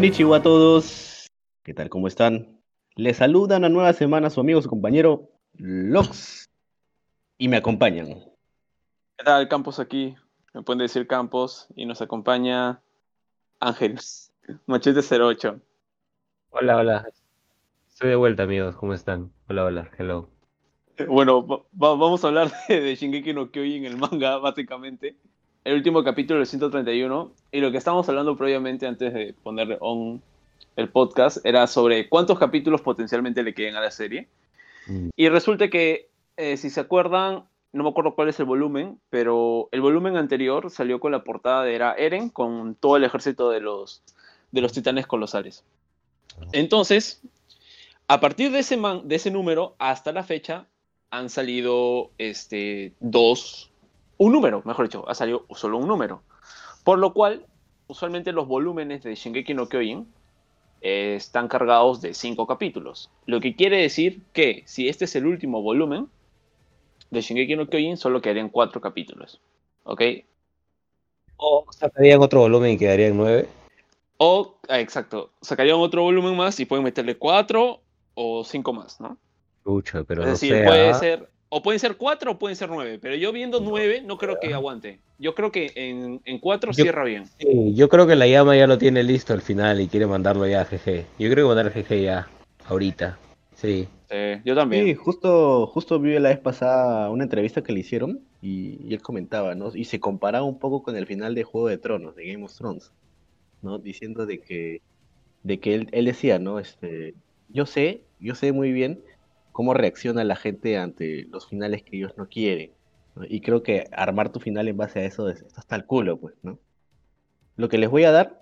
Konnichiwa a todos. ¿Qué tal? ¿Cómo están? Les saluda una nueva semana su amigo, su compañero Lox. Y me acompañan. ¿Qué tal, Campos aquí? Me pueden decir Campos y nos acompaña Ángel, Machete 08. Hola, hola. Estoy de vuelta, amigos. ¿Cómo están? Hola, hola. Hello. Bueno, va- va- vamos a hablar de, de Shingeki no Kyojin, el manga, básicamente. El último capítulo del 131. Y lo que estábamos hablando previamente, antes de poner on el podcast, era sobre cuántos capítulos potencialmente le queden a la serie. Mm. Y resulta que, eh, si se acuerdan, no me acuerdo cuál es el volumen, pero el volumen anterior salió con la portada de era Eren con todo el ejército de los, de los titanes colosales. Entonces, a partir de ese, man- de ese número hasta la fecha han salido este, dos, un número, mejor dicho, ha salido solo un número. Por lo cual, usualmente los volúmenes de Shingeki no Kyojin eh, están cargados de cinco capítulos. Lo que quiere decir que si este es el último volumen de Shingeki no Kyojin, solo quedarían cuatro capítulos. ¿Ok? O sacarían otro volumen y quedarían nueve. O, ah, exacto, sacarían otro volumen más y pueden meterle cuatro o cinco más, ¿no? Pero es no decir, puede ¿ah? ser, o pueden ser cuatro o pueden ser nueve, pero yo viendo nueve no creo que aguante. Yo creo que en, en cuatro Yo- cierra bien. Sí, yo creo que la llama ya lo tiene listo al final y quiere mandarlo ya a GG. Yo creo que mandar a GG ya, ahorita. Sí. Eh, yo también. Sí, justo, justo vi la vez pasada una entrevista que le hicieron y, y él comentaba, ¿no? Y se comparaba un poco con el final de Juego de Tronos, de Game of Thrones, ¿no? Diciendo de que, de que él, él decía, ¿no? Este, yo sé, yo sé muy bien cómo reacciona la gente ante los finales que ellos no quieren, ¿no? Y creo que armar tu final en base a eso es, está hasta el culo, pues, ¿no? Lo que les voy a dar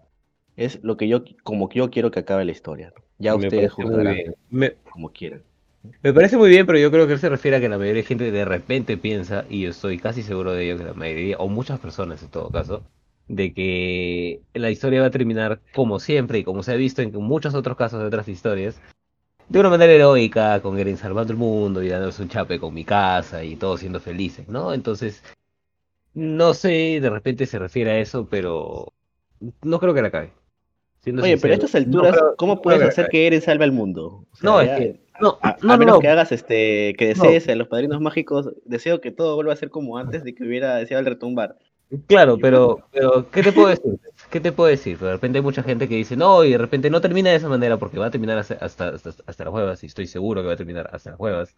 es lo que yo, como que yo quiero que acabe la historia, ¿no? Ya me ustedes juzgarán. Me, como quieran. me parece muy bien, pero yo creo que él se refiere a que la mayoría de gente de repente piensa, y yo estoy casi seguro de ello, que la mayoría, o muchas personas en todo caso, de que la historia va a terminar como siempre y como se ha visto en muchos otros casos de otras historias, de una manera heroica, con Eren salvando el mundo y dándose un chape con mi casa y todos siendo felices, ¿no? Entonces, no sé, de repente se refiere a eso, pero no creo que la acabe. Siendo Oye, pero a estas alturas, no creo- ¿cómo puedes hacer que Eren salve al mundo? O sea, No, es que, no, a, no, a menos no. que hagas este, que desees a los padrinos mágicos, deseo que todo vuelva a ser como antes de que hubiera deseado el retumbar. Claro, pero, pero ¿qué te puedo decir? ¿Qué te puedo decir? De repente hay mucha gente que dice, no, y de repente no termina de esa manera porque va a terminar hasta, hasta, hasta, hasta las huevas, y estoy seguro que va a terminar hasta las huevas.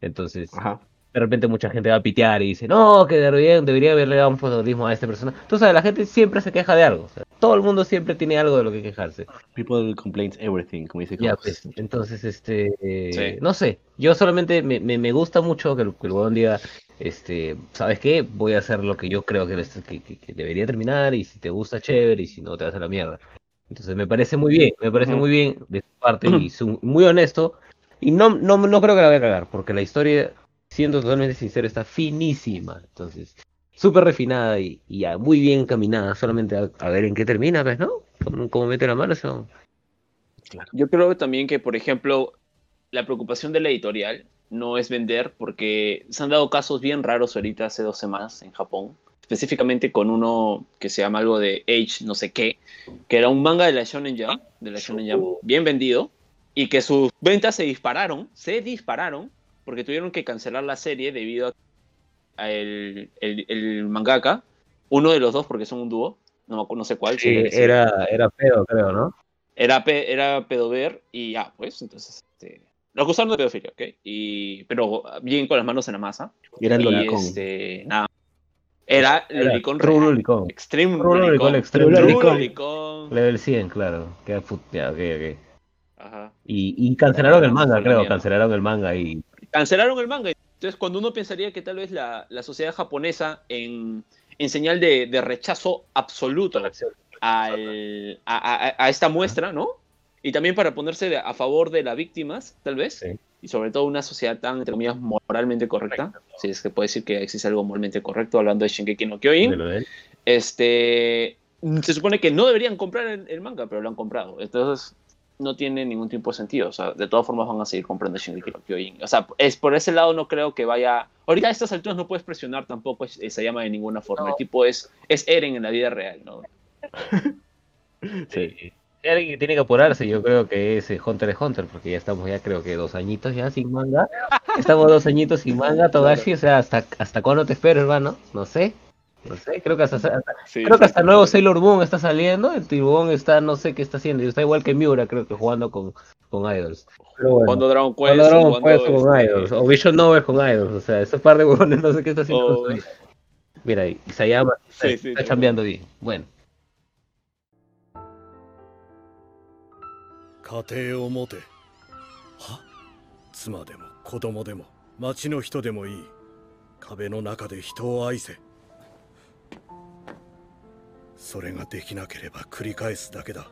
Entonces, Ajá. de repente mucha gente va a pitear y dice, no, que deberían, debería haberle dado un protagonismo a esta persona. Tú sabes, la gente siempre se queja de algo. o sea, todo el mundo siempre tiene algo de lo que quejarse. People complain everything, como dice Ya, pues, entonces, este, eh, Sí. no sé, yo solamente me, me, me gusta mucho que el, que el diga, este, ¿sabes qué? Voy a hacer lo que yo creo que, les- que, que- que debería terminar y si te gusta, chévere, y si no, te vas a la mierda. Entonces me parece muy bien, me parece muy bien de su parte y su- muy honesto y no, no, no creo que la vaya a cagar, porque la historia, siendo totalmente sincero, está finísima, entonces, súper refinada y, y muy bien encaminada, solamente a, a ver en qué termina, ¿ves, no? Como, como mete la mano, eso. Yo creo también que, por ejemplo, la preocupación de la editorial no es vender porque se han dado casos bien raros ahorita hace dos semanas en Japón, específicamente con uno que se llama algo de Age no sé qué, que era un manga de la Shonen Jump, de la Shonen Jump, bien vendido, y que sus ventas se dispararon, se dispararon, porque tuvieron que cancelar la serie debido a, el, el- el mangaka, uno de los dos porque son un dúo, no, no sé cuál. Sí, era- era, feo, creo, ¿no? era, pe- era pedover y ya, pues, entonces, este, lo acusaron de pedofilia, ¿ok? Y, pero bien con las manos en la masa. Y era el lolicón. este, nada. Era lolicón. Lolicón. Extreme lolicón. Extreme Lolicón. Level 100, claro. Queda fut- ya, ok, ok. Ajá. Y, y cancelaron el manga, creo, cancelaron el manga y... Cancelaron el manga. Entonces, cuando uno pensaría que tal vez la, la sociedad japonesa, en, en señal de, de rechazo absoluto al- a, a- a esta muestra, ¿no? Y también para ponerse de- a favor de las víctimas, tal vez. Sí. Y sobre todo una sociedad tan, entre comillas, moralmente correcta. Si es que puede decir que existe algo moralmente correcto hablando de Shingeki no de Kyojin. lo de él. Este, se supone que no deberían comprar el, el manga, pero lo han comprado. Entonces, no tiene ningún tipo de sentido. O sea, de todas formas van a seguir comprando Shingeki no Kyojin. O sea, es, por ese lado no creo que vaya... Ahorita a estas alturas no puedes presionar tampoco esa llama de ninguna forma. El tipo es, es Eren en la vida real, ¿no? Sí. Alguien que tiene que apurarse, yo creo que es eh, Hunter x Hunter, porque ya estamos ya creo que dos añitos ya sin manga. Estamos dos añitos sin manga, Togashi, o sea, hasta, hasta cuándo te espero, hermano, no sé. No sé, creo que hasta, hasta- Sí, creo que sí. hasta nuevo Sailor Moon está saliendo, el Tiburón está, no sé qué está haciendo, y está igual que Miura, creo que jugando con, con Idols. Bueno. Cuando Dragon Quest, Cuando Dragon Quest con este, Idols, o Vision Novel con Idols, o sea, ese par de huevones no sé qué está haciendo. Oh. Mira, Isayama está, está chambeando bien. Bueno, 家庭を持て。は？妻でも子供でも町の人でもいい。壁の中で人を愛せ。それができなければ繰り返すだけだ。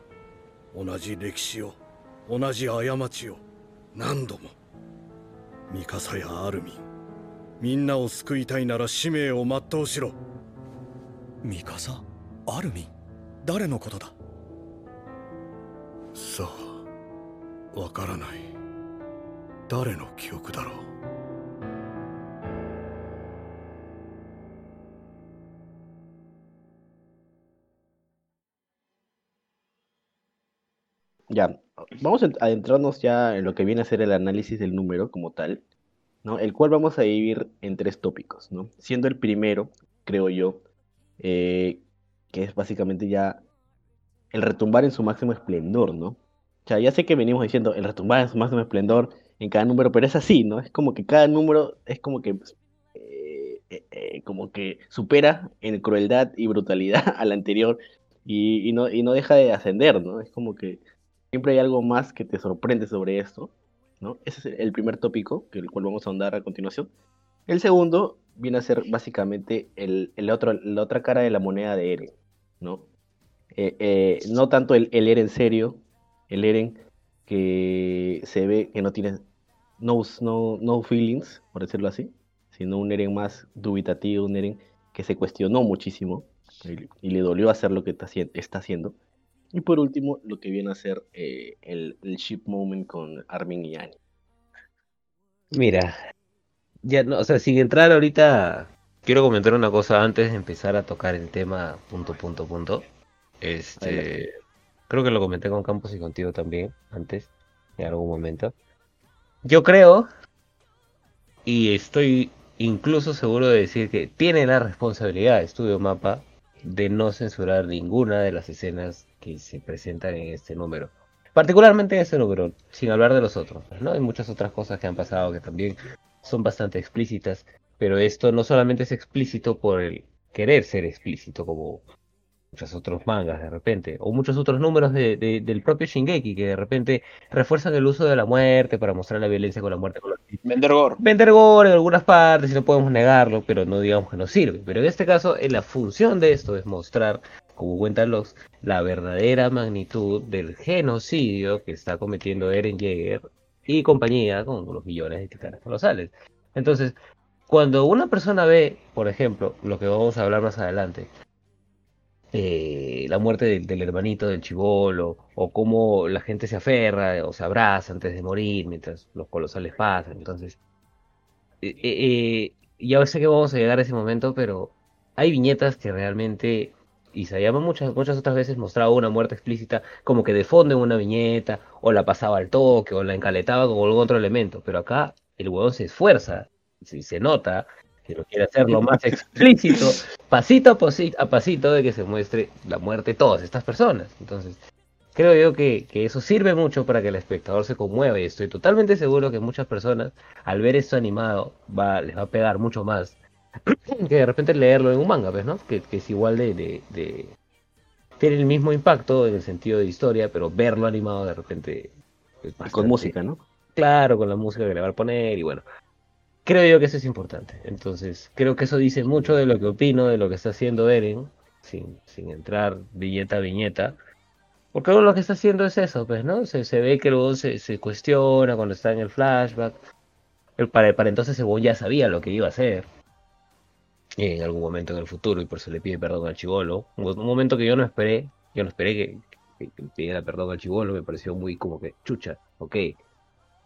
同じ歴史を同じ過ちを何度も。ミカサやアルミン。みんなを救いたいなら使命を全うしろ。ミカサアルミン？誰のことだ？さあ わからない誰の記憶だろう Ya, vamos a adentrarnos ya en lo que viene a ser el análisis del número como tal, ¿no? El cual vamos a dividir en tres tópicos, ¿no? Siendo el primero, creo yo, eh, que es básicamente ya el retumbar en su máximo esplendor, ¿no? Sea, ya sé que venimos diciendo el retumbar en su máximo esplendor en cada número, pero es así, ¿no? Es como que cada número es como que, eh, eh, eh, como que supera en crueldad y brutalidad al anterior y, y no, y no deja de ascender, ¿no? Es como que siempre hay algo más que te sorprende sobre esto, ¿no? Ese es el primer tópico, que el cual vamos a ahondar a continuación. El segundo viene a ser básicamente el, el otro, la otra cara de la moneda de Eren, ¿no? Eh, eh, no tanto el, el Eren serio, el Eren que se ve que no tiene no, no, no feelings, por decirlo así, sino un Eren más dubitativo, un Eren que se cuestionó muchísimo y, y le dolió hacer lo que está, haci- está haciendo. Y por último, lo que viene a ser eh, el, el ship moment con Armin y Annie. mira, ya no, o sea, sin entrar ahorita, quiero comentar una cosa antes de empezar a tocar el tema punto, punto, punto. Este. Creo que lo comenté con Campos y contigo también antes, en algún momento. Yo creo, y estoy incluso seguro de decir que tiene la responsabilidad Estudio Mapa de no censurar ninguna de las escenas que se presentan en este número. Particularmente en este número, sin hablar de los otros, ¿no? Hay muchas otras cosas que han pasado que también son bastante explícitas, pero esto no solamente es explícito por el querer ser explícito, como muchos otros mangas de repente, o muchos otros números de, de- del propio Shingeki que de repente refuerzan el uso de la muerte para mostrar la violencia con la muerte. Con los... Vender gore. Vender gore en algunas partes, y no podemos negarlo, pero no digamos que no sirve. Pero en este caso, eh, la función de esto es mostrar, como cuentan los, la verdadera magnitud del genocidio que está cometiendo Eren Jaeger y compañía con los millones de titanes colosales. Entonces, cuando una persona ve, por ejemplo, lo que vamos a hablar más adelante, eh, la muerte del, hermanito del chivolo, o cómo la gente se aferra o se abraza antes de morir mientras los colosales pasan. Entonces, eh, eh, eh, ya sé que vamos a llegar a ese momento, pero hay viñetas que realmente, y se llama muchas, muchas otras veces mostraba una muerte explícita como que de fondo en una viñeta, o la pasaba al toque, o la encaletaba con algún otro elemento, pero acá el huevón se esfuerza, si se nota lo quiere hacerlo más explícito, pasito a, posi- a pasito de que se muestre la muerte de todas estas personas. Entonces, creo yo que, que eso sirve mucho para que el espectador se conmueva y estoy totalmente seguro que muchas personas al ver esto animado va, les va a pegar mucho más que de repente leerlo en un manga, pues, ¿no? Que, que es igual de, de, de- Tiene el mismo impacto en el sentido de historia, pero verlo animado de repente... Y con bastante- música, ¿no? Claro, con la música que le va a poner y bueno. Creo yo que eso es importante. Entonces, creo que eso dice mucho de lo que opino, de lo que está haciendo Eren, sin, entrar viñeta a viñeta. Porque lo que está haciendo es eso, pues, ¿no? Se, ve que luego se, se cuestiona cuando está en el flashback. Para, para entonces Ebon ya sabía lo que iba a hacer en algún momento en el futuro y por eso le pide perdón al chivolo. Un, un momento que yo no esperé, yo no esperé que, que pidiera perdón al chivolo, me pareció muy como que chucha, ok.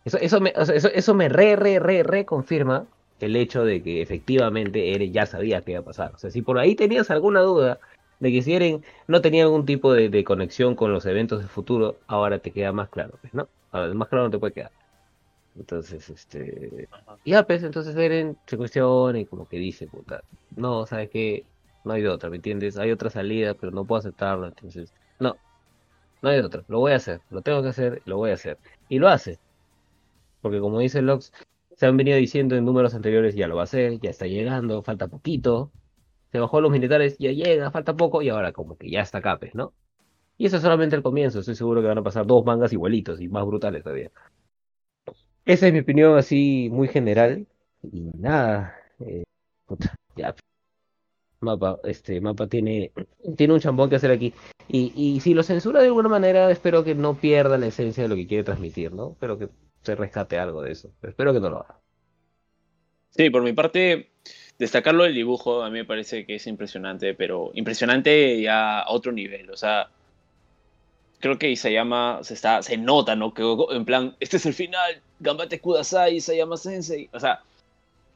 Eso, eso, me, o sea, eso, eso me re, re, re, re confirma el hecho de que efectivamente Eren ya sabía qué iba a pasar. O sea, si por ahí tenías alguna duda De que si Eren no tenía algún tipo de, conexión con los eventos del futuro, ahora te queda más claro, pues, ¿no? Ahora más claro no te puede quedar. Entonces, este... Ya, pues, entonces Eren se cuestiona y como que dice, puta, no, ¿sabes qué? No hay de otra, ¿me entiendes? Hay otra salida, pero no puedo aceptarla, entonces, no, no hay de otra, lo voy a hacer, lo tengo que hacer, lo voy a hacer. Y lo hace. Porque como dice Lox, se han venido diciendo en números anteriores, ya lo va a hacer, ya está llegando, falta poquito. Se bajó los militares, ya llega, falta poco, y ahora como que ya está capes, ¿no? Y eso es solamente el comienzo, estoy seguro que van a pasar dos mangas igualitos y más brutales todavía. Esa es mi opinión así muy general. Y nada, eh, ya. Mapa, este mapa tiene, tiene un chambón que hacer aquí. Y, y si lo censura de alguna manera, espero que no pierda la esencia de lo que quiere transmitir, ¿no? Espero que se rescate algo de eso. Pero espero que no lo haga. Sí, por mi parte, destacarlo del dibujo a mí me parece que es impresionante, pero impresionante ya a otro nivel. O sea, creo que Isayama se está, se nota, ¿no? Que en plan, este es el final, Gambate Kudasai, Isayama Sensei. O sea,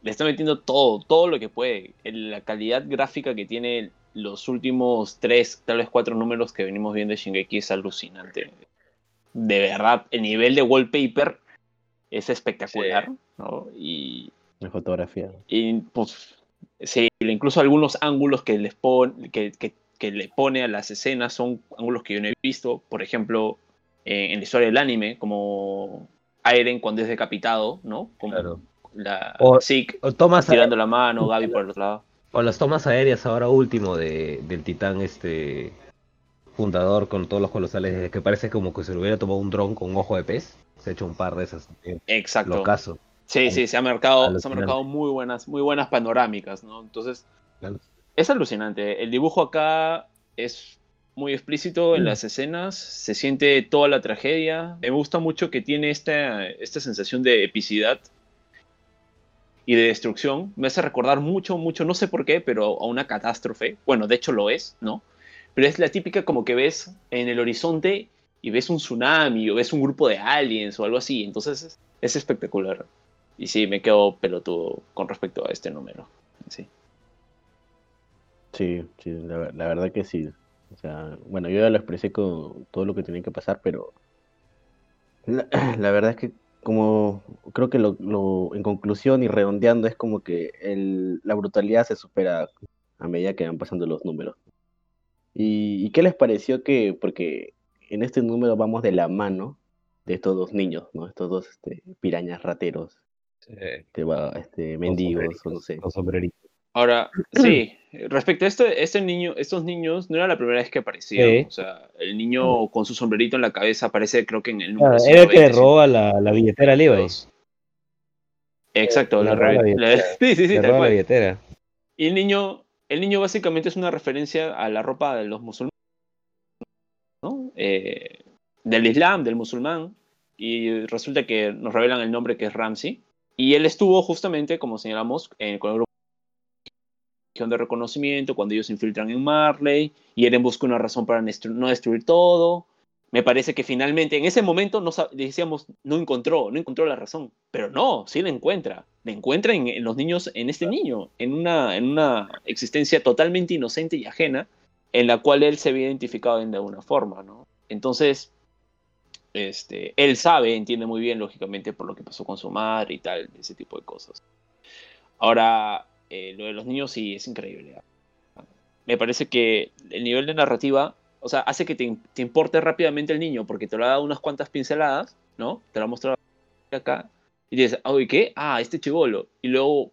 le está metiendo todo, todo lo que puede. La calidad gráfica que tiene los últimos tres, tal vez cuatro números que venimos viendo de Shingeki es alucinante. De verdad, el nivel de wallpaper es espectacular, ¿no? Y La fotografía. y pues sí, incluso algunos ángulos que les pone, que, que- que le pone a las escenas son ángulos que yo no he visto. Por ejemplo, eh, en la historia del anime, como Eren cuando es decapitado, ¿no? Como Claro. la O- Zeke O tomas, tirando la mano, Gaby por el otro lado. o las tomas aéreas ahora último de, del titán este fundador con todos los colosales, que parece como que se le hubiera tomado un dron con un ojo de pez. Se ha hecho un par de esas. Exacto. Locazo. Sí, sí, se ha marcado, se han marcado muy buenas, muy buenas panorámicas, ¿no? Entonces, Claro. es alucinante. El dibujo acá es muy explícito en Mm. las escenas, se siente toda la tragedia. Me gusta mucho que tiene esta, esta sensación de epicidad y de destrucción. Me hace recordar mucho, mucho, no sé por qué, pero a una catástrofe. Bueno, de hecho lo es, ¿no? Pero es la típica como que ves en el horizonte y ves un tsunami o ves un grupo de aliens o algo así. Entonces es, es espectacular. Y sí, me quedo pelotudo con respecto a este número. Sí. Sí, la verdad que sí. O sea, bueno, yo ya lo expresé con todo lo que tenía que pasar, pero la, la verdad es que como creo que lo, lo- en conclusión y redondeando es como que el, la brutalidad se supera a medida que van pasando los números. ¿Y, y qué les pareció que, porque en este número vamos de la mano de estos dos niños, ¿no? Estos dos este, pirañas rateros, este, va- este, mendigos, o no sé. Con sombrerito. Ahora, sí, respecto a esto, este niño, estos niños no era la primera vez que aparecían. Sí. O sea, el niño con su sombrerito en la cabeza aparece, creo que en el número Claro, era el que le 120, roba la, la billetera a Levi. 122. Exacto, la roba la la- sí, sí, sí, tal la cual. billetera. Y el niño, el niño básicamente es una referencia a la ropa de los musulmanes. Eh, del Islam, del musulmán. Y resulta que nos revelan el nombre que es Ramsey. Y él estuvo justamente, como señalamos, eh, con el grupo de reconocimiento cuando ellos se infiltran en Marley. Y Eren busca una razón para no destruir todo. Me parece que finalmente, en ese momento, no decíamos, no encontró, no encontró la razón. Pero no, sí la encuentra. La encuentra en, en los niños, en este niño, en una, en una existencia totalmente inocente y ajena, en la cual él se había identificado de alguna forma, ¿no? Entonces, este, él sabe, entiende muy bien, lógicamente, por lo que pasó con su madre y tal, ese tipo de cosas. Ahora, eh, lo de los niños sí es increíble. Me parece que el nivel de narrativa, o sea, hace que te, te importe rápidamente el niño, porque te lo ha dado unas cuantas pinceladas, ¿no? Te lo ha mostrado acá, y dices, oye, ¿qué? Ah, este chivolo. Y luego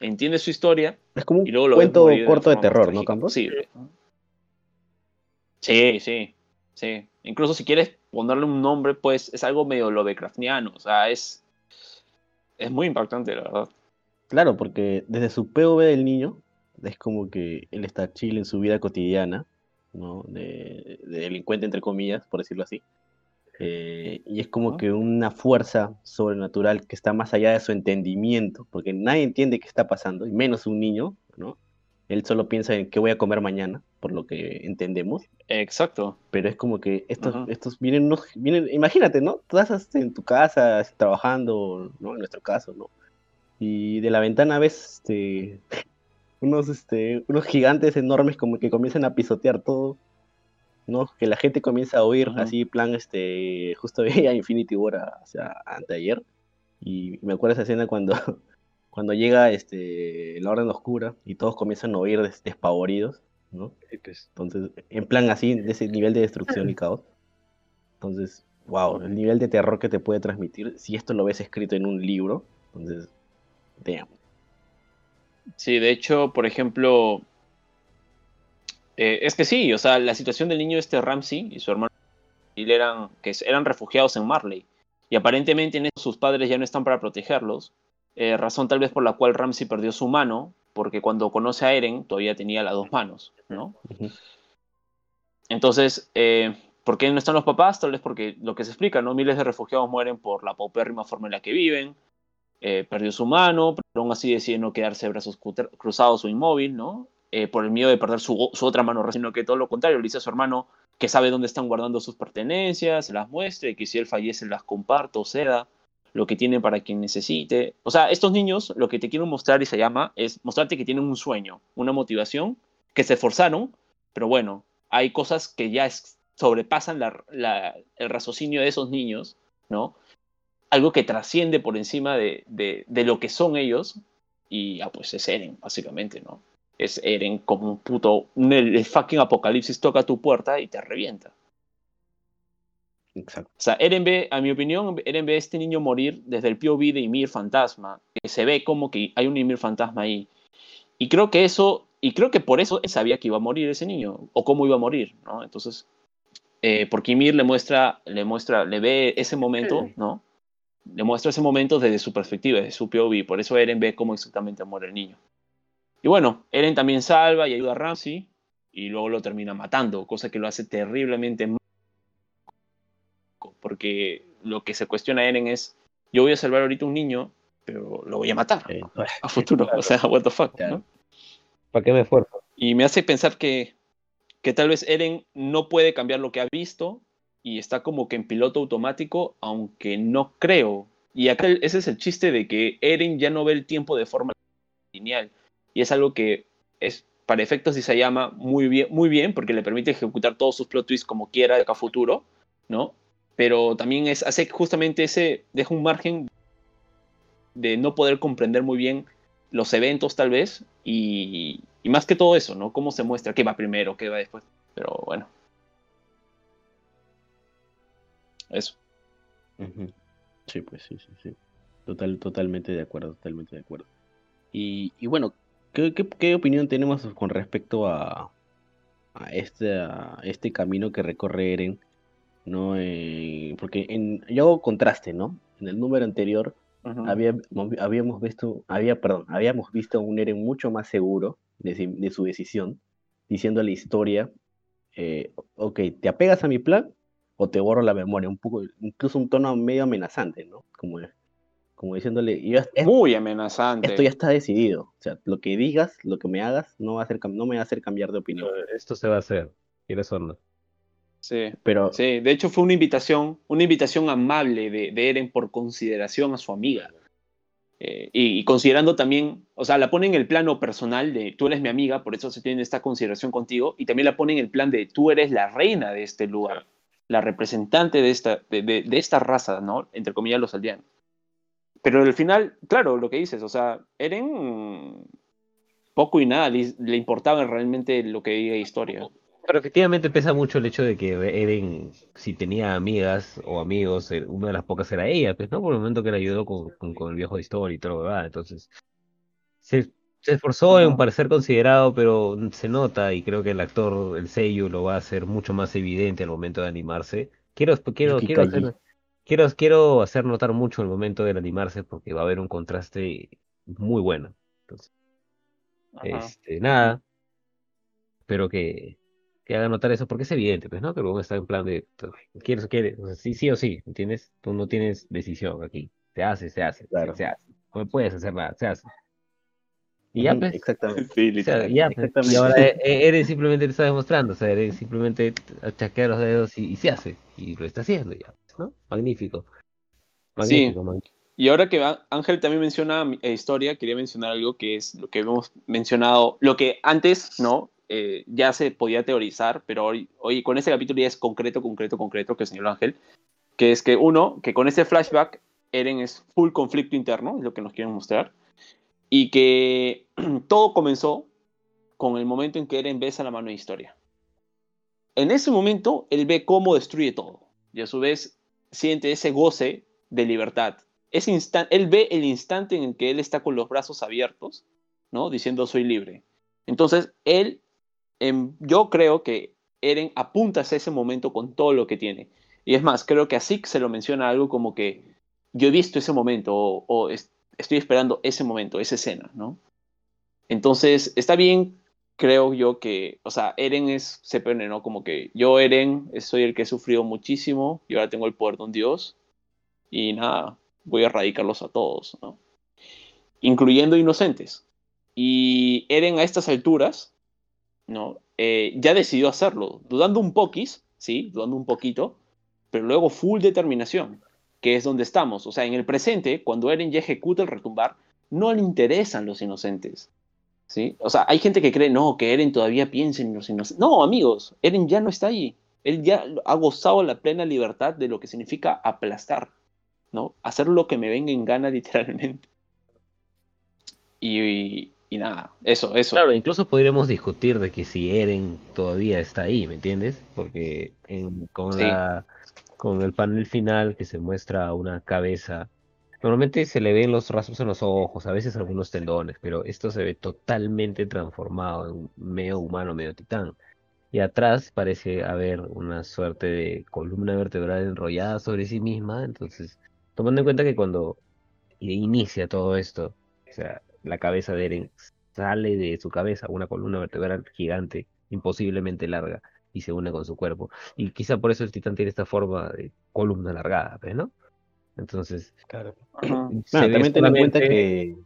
entiendes su historia, Es como un y luego lo ves cuento de corto de terror, ¿no, Campos? Sí, sí, sí. Incluso si quieres ponerle un nombre, pues es algo medio Lovecraftiano. O sea, es, es muy impactante, la verdad. Claro, porque desde su POV del niño, es como que él está chill en su vida cotidiana, ¿no? De, de delincuente, entre comillas, por decirlo así. Eh, y es como que una fuerza sobrenatural que está más allá de su entendimiento, porque nadie entiende qué está pasando, y menos un niño, ¿no? Él solo piensa en qué voy a comer mañana, por lo que entendemos. Exacto. Pero es como que estos, Ajá. estos vienen, unos, vienen, imagínate, ¿no? Tú estás en tu casa trabajando, ¿no? En nuestro caso, ¿no? Y de la ventana ves este, unos, este, unos gigantes enormes como que comienzan a pisotear todo, ¿no? Que la gente comienza a oír Ajá. así, plan, este, justo veía Infinity War, o sea, anteayer, y me acuerdo esa escena cuando, cuando llega, este, la Orden Oscura y todos comienzan a oír des- despavoridos, ¿no? Pues. Entonces, en plan así, de ese nivel de destrucción y caos. Entonces, wow, el nivel de terror que te puede transmitir, si esto lo ves escrito en un libro, entonces, damn. Sí, de hecho, por ejemplo, eh, es que sí, o sea, la situación del niño este Ramsey y su hermano eran, que eran refugiados en Marley. Y aparentemente en eso sus padres ya no están para protegerlos. eh, razón tal vez por la cual Ramsey perdió su mano, porque cuando conoce a Eren todavía tenía las dos manos, ¿no? Entonces, eh, ¿por qué no están los papás? Tal vez porque lo que se explica, ¿no? Miles de refugiados mueren por la paupérrima forma en la que viven. Eh, perdió su mano, pero aún así decide no quedarse brazos cru- cruzados o inmóvil, ¿no? Eh, por el miedo de perder su, otra mano, sino que todo lo contrario, le dice a su hermano que sabe dónde están guardando sus pertenencias, se las muestre, que si él fallece las comparta o ceda, lo que tiene para quien necesite. O sea, estos niños lo que te quiero mostrar y se llama es mostrarte que tienen un sueño, una motivación, que se esforzaron, pero bueno, hay cosas que ya sobrepasan el raciocinio de esos niños, ¿no? Algo que trasciende por encima de, de- de lo que son ellos, y ah, pues es Eren, básicamente, ¿no? Es Eren como un puto. el fucking apocalipsis toca tu puerta y te revienta. Exacto. O sea, Eren ve, a mi opinión, Eren ve a este niño morir desde el POV de Ymir fantasma, que se ve como que hay un Ymir fantasma ahí. Y creo que eso, y creo que por eso él sabía que iba a morir ese niño, o cómo iba a morir, ¿no? Entonces, eh, porque Ymir le muestra, le muestra, le ve ese momento, ¿no? Le muestra ese momento desde su perspectiva, desde su POV, por eso Eren ve cómo exactamente muere el niño. Y bueno, Eren también salva y ayuda a Ramsey, y luego lo termina matando, cosa que lo hace terriblemente mal porque lo que se cuestiona a Eren es, yo voy a salvar ahorita un niño, pero lo voy a matar Eh, a futuro, o sea, what the fuck, Claro. ¿no? ¿Para qué me esfuerzo? Y me hace pensar que, que tal vez Eren no puede cambiar lo que ha visto y está como que en piloto automático, aunque no creo. Y acá ese es el chiste de que Eren ya no ve el tiempo de forma lineal. Y es algo que es para efectos de Isayama muy bien, muy bien, porque le permite ejecutar todos sus plot twists como quiera de acá a futuro, ¿no? Pero también es, hace justamente ese, deja un margen de no poder comprender muy bien los eventos tal vez y, y más que todo eso, ¿no? Cómo se muestra, qué va primero, qué va después. Pero bueno. Eso. Sí, pues sí, sí, sí. Total, totalmente de acuerdo, totalmente de acuerdo. Y, y bueno, ¿qué, qué, qué opinión tenemos con respecto a, a este, a este camino que recorre Eren? ¿No? Eh, porque en, yo hago contraste, ¿no? En el número anterior había- habíamos visto, había, perdón, habíamos visto a un Eren mucho más seguro de su decisión, diciendo a la historia, eh, ok, ¿te apegas a mi plan o te borro la memoria? Un poco, incluso un tono medio amenazante, ¿no? Como, como diciéndole, yo, es- Muy amenazante. esto ya está decidido, o sea, lo que digas, lo que me hagas, no, va a hacer, no me va a hacer cambiar de opinión. Esto se va a hacer. ¿Quieres o no? Sí. Pero, Sí, de hecho fue una invitación, una invitación amable de, de Eren por consideración a su amiga. Eh, y, y considerando también, o sea, la pone en el plano personal de tú eres mi amiga, por eso se tiene esta consideración contigo, y también la pone en el plan de tú eres la reina de este lugar, la representante de esta, de, de- de esta raza, ¿no? Entre comillas, los aldeanos. Pero al final, claro, lo que dices, o sea, Eren poco y nada le, importaba realmente lo que diga historia. Pero efectivamente pesa mucho el hecho de que Eren, si tenía amigas o amigos, eh, una de las pocas era ella, pues, ¿no? Por el momento que le ayudó con, con, con el viejo de historia y todo lo demás. Entonces, se, se esforzó en parecer considerado, pero se nota y creo que el actor, el sello, lo va a hacer mucho más evidente al momento de animarse. Quiero, quiero, quiero hacer, quiero, quiero hacer notar mucho el momento del animarse porque va a haber un contraste muy bueno. Entonces, este, nada. Espero que, que haga notar eso, porque es evidente, pues, ¿no? Que luego está en plan de, ¿quieres o quieres? O sea, sí, sí o sí, ¿entiendes? Tú no tienes decisión aquí. Se hace, se hace, se- Claro. se, hace. No puedes hacer nada, se hace. Y ya, pues, exactamente. Sí, o sea, ya, pues, y exactamente. ahora eh, eh, Eren simplemente te está demostrando, o sea, Eren simplemente chasquea los dedos y, y se hace, y lo está haciendo ya, ¿no? Magnífico. Magnífico, magnífico. Y ahora que Ángel también menciona eh, historia, quería mencionar algo que es lo que hemos mencionado, lo que antes, ¿no? Eh, ya se podía teorizar, pero hoy, hoy con este capítulo ya es concreto, concreto, concreto, que señaló Ángel, que es que uno, que con este flashback Eren es full conflicto interno, es lo que nos quieren mostrar, y que todo comenzó con el momento en que Eren besa la mano de historia. En ese momento, él ve cómo destruye todo, y a su vez siente ese goce de libertad. Ese instan- él ve el instante en el que él está con los brazos abiertos, ¿no? Diciendo soy libre. Entonces, él, em, yo creo que Eren apunta hacia ese momento con todo lo que tiene. Y es más, creo que a Zeke se lo menciona algo como que yo he visto ese momento o, o es- estoy esperando ese momento, esa escena, ¿no? Entonces, está bien, creo yo que, o sea, Eren es, se pone, ¿no? Como que yo, Eren, soy el que he sufrido muchísimo y ahora tengo el poder de un dios y nada, voy a erradicarlos a todos, ¿no? Incluyendo inocentes. Y Eren a estas alturas, ¿no? Eh, ya decidió hacerlo, dudando un poquis, ¿sí? Dudando un poquito, pero luego full determinación, que es donde estamos. O sea, en el presente, cuando Eren ya ejecuta el retumbar, no le interesan los inocentes, ¿sí? O sea, hay gente que cree, no, que Eren todavía piensa en los inocentes. No, amigos, Eren ya no está ahí. Él ya ha gozado la plena libertad de lo que significa aplastar, ¿no? Hacer lo que me venga en gana literalmente. Y, y, y nada, eso, eso. Claro, incluso podríamos discutir de que si Eren todavía está ahí, ¿me entiendes? Porque en- con Sí. la con el panel final que se muestra una cabeza, normalmente se le ven los rastros en los ojos, a veces algunos tendones, pero esto se ve totalmente transformado en medio humano, medio titán. Y atrás parece haber una suerte de columna vertebral enrollada sobre sí misma, entonces, tomando en cuenta que cuando inicia todo esto, o sea, la cabeza de Eren sale de su cabeza una columna vertebral gigante, imposiblemente larga, y se une con su cuerpo. Y quizá por eso el titán tiene esta forma de columna alargada, ¿ves, ¿no? Entonces, Claro. Ujú. se Bueno, ve también ten en cuenta solamente- que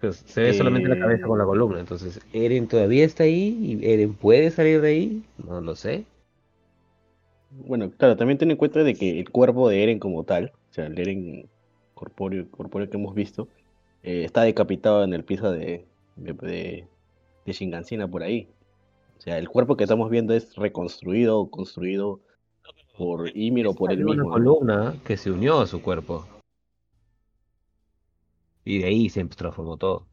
pues, se ve solamente la cabeza eh, con la columna. Entonces, ¿Eren todavía está ahí? ¿Y Eren puede salir de ahí? No lo sé. Bueno, claro, también ten en cuenta de que el cuerpo de Eren como tal, o sea, el Eren corpóreo, corpóreo que hemos visto, eh, está decapitado en el piso de, de, de, de Shingansina por ahí. O sea, el cuerpo que estamos viendo es reconstruido o construido por Ymir o por él una mismo. ¿no? columna que se unió a su cuerpo. Y de ahí se transformó todo.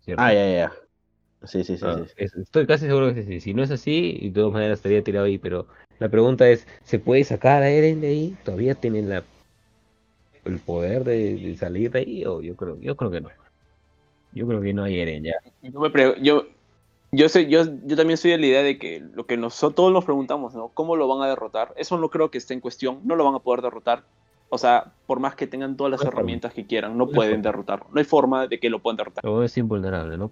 ¿Cierto? Ah, ya, ya, ya. Sí, sí, sí, Ah, sí, sí. es- estoy casi seguro que sí. Si no es así, de todas maneras estaría tirado ahí. Pero la pregunta es, ¿se puede sacar a Eren de ahí? ¿Todavía tienen la el poder de, de salir de ahí? O yo creo, yo creo que no. Yo creo que no hay Eren ya. Yo, me pre- yo, yo, sé, yo, yo también soy de la idea de que lo que nos, todos nos preguntamos, ¿no? ¿Cómo lo van a derrotar? Eso no creo que esté en cuestión. No lo van a poder derrotar. O sea, por más que tengan todas las No herramientas que quieran, no pueden derrotarlo. No hay forma de que lo puedan derrotar. Pero es invulnerable, ¿no?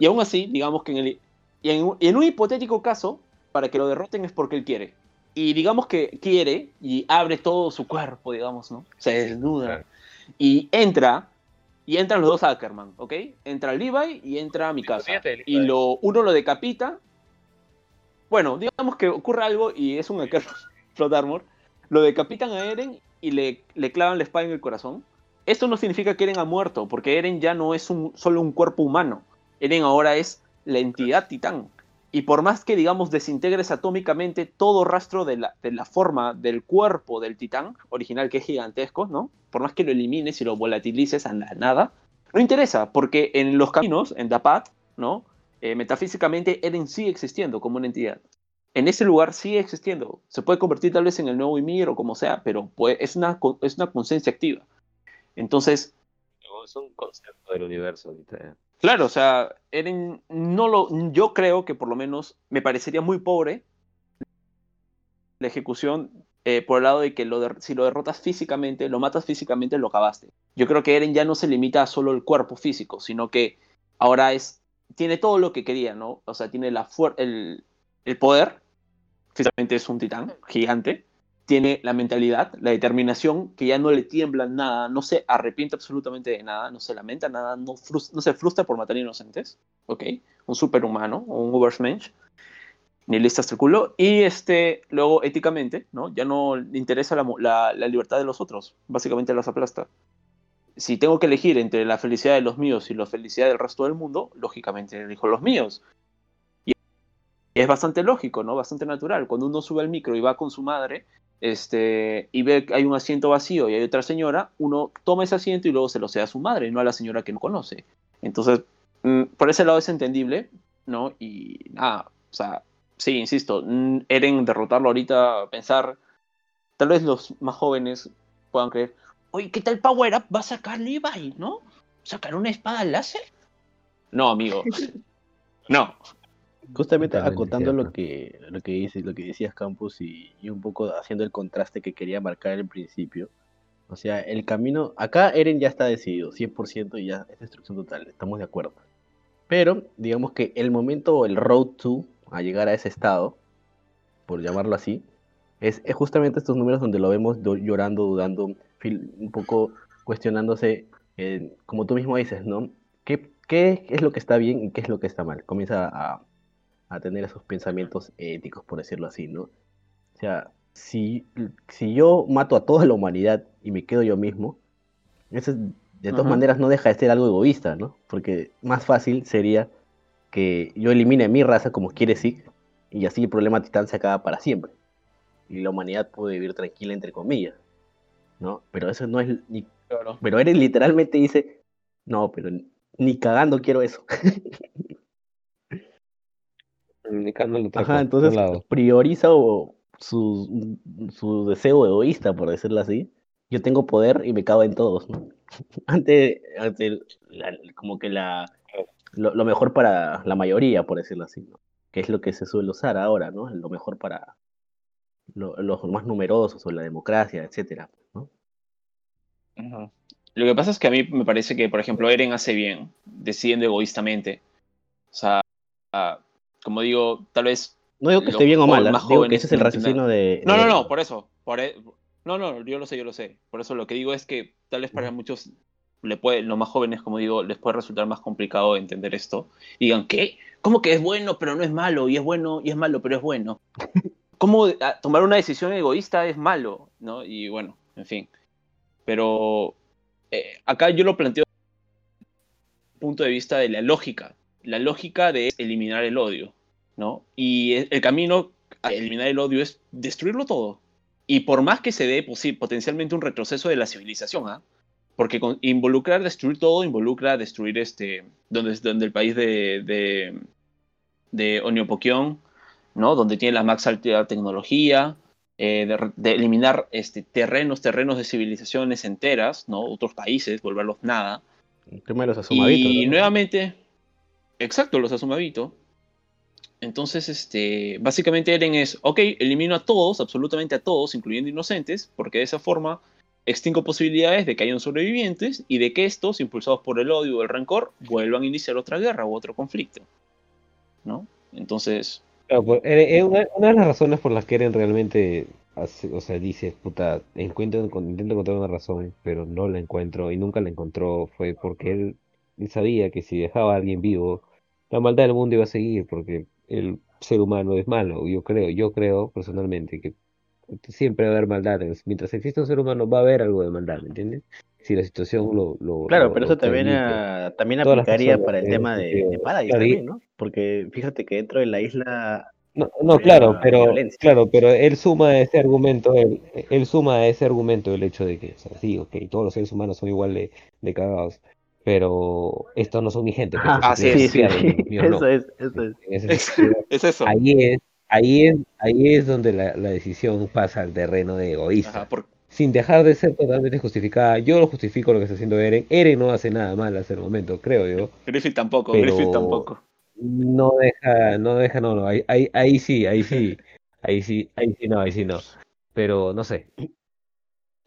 Y aún así, digamos que en, el, y en, un- y en un hipotético caso, para que lo derroten es porque él quiere. Y digamos que quiere y abre todo su cuerpo, digamos, ¿no? Se desnuda. Claro. Y entra, y entran los dos Ackerman, ¿ok? Entra Levi y entra Mikasa. Y lo, uno lo decapita. Bueno, digamos que ocurre algo y es un Ackerman Plot Armor. Lo decapitan a Eren y le, le clavan la espada en el corazón. Esto no significa que Eren ha muerto, porque Eren ya no es un, solo un cuerpo humano. Eren ahora es la entidad titán. Y por más que, digamos, desintegres atómicamente todo rastro de la, de la forma del cuerpo del titán original, que es gigantesco, ¿no? Por más que lo elimines y lo volatilices a la nada, no interesa, porque en los caminos, en Dapat, ¿no? Eh, metafísicamente Eren sigue existiendo como una entidad. En ese lugar sigue existiendo. Se puede convertir tal vez en el nuevo Ymir o como sea, pero puede- es una, es una conciencia activa. Entonces, Es un concepto del universo ahorita. Claro, o sea, Eren no lo, yo creo que por lo menos me parecería muy pobre la ejecución eh, por el lado de que lo der- si lo derrotas físicamente, lo matas físicamente, lo acabaste. Yo creo que Eren ya no se limita a solo el cuerpo físico, sino que ahora es tiene todo lo que quería, ¿no? O sea, tiene la el, el poder, físicamente es un titán gigante, tiene la mentalidad, la determinación, que ya no le tiembla nada, no se arrepiente absolutamente de nada, no se lamenta nada, no, no se frustra por matar inocentes, ¿ok? Un superhumano un Ubermensch, ni lista hasta el culo, y este, luego éticamente, ¿no? Ya no le interesa la, la- la libertad de los otros, básicamente los aplasta. si tengo que elegir entre la felicidad de los míos y la felicidad del resto del mundo, lógicamente elijo los míos. Y es bastante lógico, ¿no? Bastante natural. Cuando uno sube al micro y va con su madre, este, y ve que hay un asiento vacío y hay otra señora, uno toma ese asiento y luego se lo cede a su madre, no a la señora que no conoce. Entonces, mm, por ese lado es entendible, ¿no? Y nada, o sea, sí, insisto, mm, Eren derrotarlo ahorita, pensar, tal vez los más jóvenes puedan creer, oye, ¿qué tal Power Up va a sacar Levi, no? ¿Sacar una espada láser? No, amigo. no. Justamente acotando lo que, lo que dices, lo que decías Campus y, y un poco haciendo el contraste que quería marcar al principio. O sea, el camino, acá Eren ya está decidido, 100% y ya es destrucción total, estamos de acuerdo. Pero digamos que el momento el road to a llegar a ese estado, por llamarlo así, es, es justamente estos números donde lo vemos do- llorando, dudando, un poco cuestionándose, eh, como tú mismo dices, ¿no? ¿Qué, qué es lo que está bien y qué es lo que está mal? Comienza a, a tener esos pensamientos éticos, por decirlo así, ¿no? O sea, si, si yo mato a toda la humanidad y me quedo yo mismo, eso es- de todas Ujú. maneras no deja de ser algo egoísta, ¿no? Porque más fácil sería que yo elimine mi raza como quiere Zeke y así el problema titán se acaba para siempre. Y la humanidad puede vivir tranquila, entre comillas, ¿no? Pero eso no es ni... Claro. Pero Eren literalmente dice, no, pero ni cagando quiero eso. Otra Ajá, entonces prioriza o su, su deseo egoísta, por decirlo así. Yo tengo poder y me cago en todos, ¿no? Ante, ante la- como que la, lo, lo mejor para la mayoría, por decirlo así, ¿no? Que es lo que se suele usar ahora, ¿no? Lo mejor para lo- los más numerosos o la democracia, etcétera, ¿no? Lo que pasa es que a mí me parece que, por ejemplo, Eren hace bien, decidiendo egoístamente. O sea, como digo, tal vez. No digo que esté bien o mal, más digo que ese es el raciocinio de... No, no, no, por eso. Por e- No, no, yo lo sé, yo lo sé. Por eso lo que digo es que tal vez para muchos, le puede, los más jóvenes, como digo, les puede resultar más complicado entender esto. Y digan, ¿qué? ¿Cómo que es bueno, pero no es malo? Y es bueno, y es malo, pero es bueno. ¿Cómo tomar una decisión egoísta es malo? ¿No? Y bueno, en fin. Pero eh, acá yo lo planteo desde el punto de vista de la lógica. La lógica de eliminar el odio, ¿no? Y el, el camino a eliminar el odio es destruirlo todo. Y por más que se dé posi- potencialmente un retroceso de la civilización, ¿ah? Porque con- involucrar destruir todo involucra destruir este, donde, donde el país de, de, de Oniopokion, ¿no? Donde tiene la más alta tecnología, eh, de, de eliminar este, terrenos, terrenos de civilizaciones enteras, ¿no? Otros países, volverlos nada. El tema de los asumabitos, Y ¿no? nuevamente, exacto, los asumabito. Entonces, este, básicamente Eren es, ok, elimino a todos, absolutamente a todos, incluyendo inocentes, porque de esa forma extingo posibilidades de que hayan sobrevivientes y de que estos, impulsados por el odio o el rencor, vuelvan a iniciar otra guerra u otro conflicto. ¿No? Entonces, Claro, por- Eren- es una, de las razones por las que Eren realmente o sea, dice, puta, encuentro, intento encontrar una razón, pero no la encuentro y nunca la encontró, fue porque él sabía que si dejaba a alguien vivo, la maldad del mundo iba a seguir, porque el ser humano es malo, yo creo, yo creo personalmente que siempre va a haber maldad, mientras exista un ser humano va a haber algo de maldad, ¿me entiendes? Si la situación lo, lo, Claro, lo- pero eso también, también aplicaría para el tema de, de Paradise también, ¿no? Porque fíjate que dentro de la isla No, no, claro, pero violencia. claro, pero él suma a ese argumento, él, él suma a ese argumento el hecho de que, o sea, sí, ok, todos los seres humanos son igual de, de cagados, pero estos no son mi gente, pues, es. sí, sí, eso es, eso es. Es, es eso. ahí es, ahí es, ahí es donde la, la decisión pasa al terreno de egoísta, Ajá, por- sin dejar de ser totalmente justificada. Yo lo justifico lo que está haciendo Eren. Eren no hace nada mal hasta el momento, creo yo. Griffith tampoco, Pero- Griffith tampoco. No deja, no deja, no, no, ahí, ahí, ahí sí, ahí sí, ahí sí, ahí sí no, ahí sí no. Pero no sé,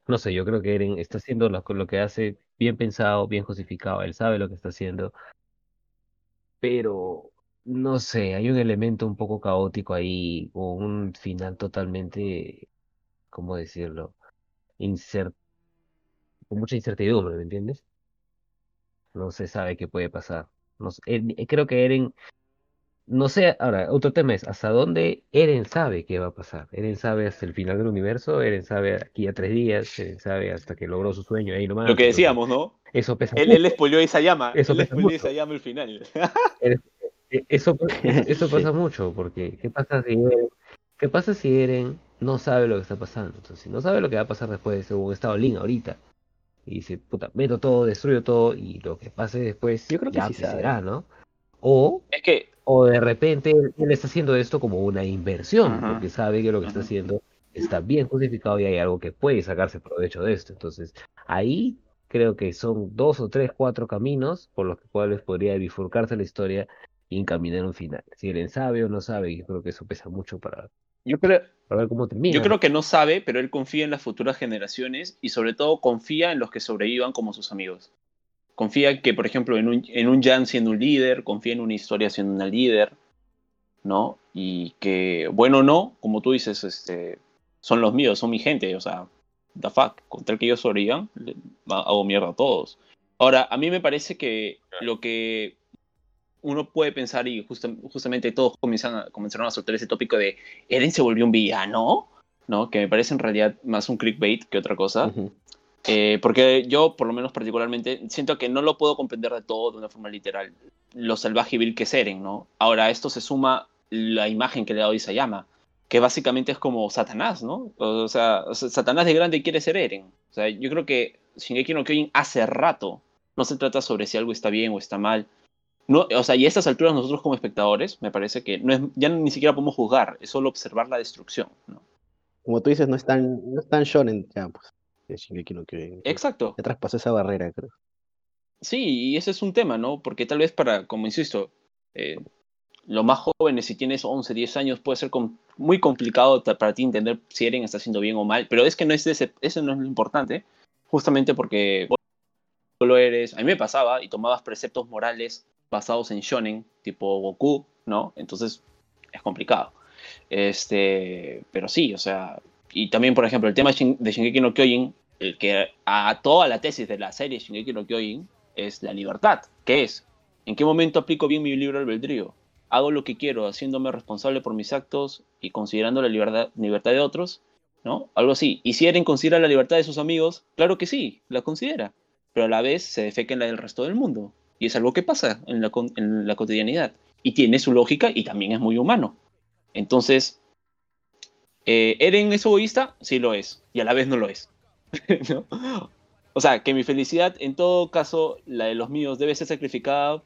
no sé, yo creo que Eren está haciendo lo, lo que hace bien pensado, bien justificado, él sabe lo que está haciendo, pero no sé, hay un elemento un poco caótico ahí, o un final totalmente, ¿cómo decirlo? Incer con mucha incertidumbre, ¿me entiendes? No se sabe qué puede pasar. No creo que Eren no sé, ahora, otro tema es, ¿hasta dónde Eren sabe qué va a pasar? Eren sabe hasta el final del universo, Eren sabe aquí a tres días, Eren sabe hasta que logró su sueño ahí nomás. Lo que decíamos, ¿no? Eso pesa Él, mucho. él spoileó esa llama. Eso él spoileó esa llama al final. Eh, Eso, eso pasa mucho, porque ¿qué pasa si Eren, qué pasa si Eren no sabe lo que está pasando? Entonces, si no sabe lo que va a pasar después, según está Lin ahorita, y dice, puta, meto todo, destruyo todo, y lo que pase después, Yo creo que ya sí será, ¿no? O, es que, o de repente él, él está haciendo esto como una inversión, Ajá. porque sabe que lo que está haciendo está bien justificado y hay algo que puede sacarse provecho de esto. Entonces, ahí creo que son dos o tres, cuatro caminos por los cuales podría bifurcarse la historia y encaminar un final. Si Eren sabe o no sabe, yo creo que eso pesa mucho para, yo creo, para ver cómo termina. yo creo que no sabe, pero él confía en las futuras generaciones y sobre todo confía en los que sobrevivan como sus amigos. Confía que, por ejemplo, en un, en un Jan siendo un líder, confía en una historia siendo una líder, ¿no? Y que, bueno o no, como tú dices, este, son los míos, son mi gente, o sea, the fuck, con tal que ellos sobrevivan, hago mierda a todos. Ahora, a mí me parece que lo que uno puede pensar, y justa- justamente todos comienzan a, comenzaron a soltar ese tópico de Eren se volvió un villano, ¿no? Que me parece en realidad más un clickbait que otra cosa. Ujú. Eh, porque yo, por lo menos particularmente, siento que no lo puedo comprender de todo de una forma literal. Lo salvaje y vil que es Eren, ¿no? Ahora, esto se suma la imagen que le ha dado Isayama, que básicamente es como Satanás, ¿no? O sea, Satanás de grande quiere ser Eren. O sea, yo creo que Shingeki no Kyojin hace rato no se trata sobre si algo está bien o está mal. No, o sea, y a estas alturas nosotros como espectadores, me parece que no es, ya ni siquiera podemos juzgar, es solo observar la destrucción, ¿no? Como tú dices, no es tan, no es tan shonen ya, pues. De Shingeki no Kyojin. Exacto. Ya traspasó esa barrera, creo. Sí, y ese es un tema, ¿no? Porque tal vez para, como insisto, eh, los más jóvenes, si tienes 11, 10 años, puede ser com- muy complicado para ti entender si Eren está haciendo bien o mal, pero es que no es ese, eso no es lo importante, justamente porque vos lo eres, a mí me pasaba y tomabas preceptos morales basados en shonen, tipo Goku, ¿no? Entonces es complicado. Este, pero sí, o sea, y también, por ejemplo, el tema de Shin- de Shingeki no Kyojin, el que a toda la tesis de la serie Shingeki no Kyojin es la libertad. ¿Qué es? ¿En qué momento aplico bien mi libre albedrío? Hago lo que quiero, haciéndome responsable por mis actos y considerando la libertad, libertad de otros, ¿no? Algo así. ¿Y si Eren considera la libertad de sus amigos? Claro que sí, la considera, pero a la vez se defeca en la del resto del mundo. Y es algo que pasa en la, en la cotidianidad. Y tiene su lógica y también es muy humano. Entonces, eh, ¿Eren es egoísta? Sí lo es, y a la vez no lo es. O sea, que mi felicidad, en todo caso, la de los míos, debe ser sacrificada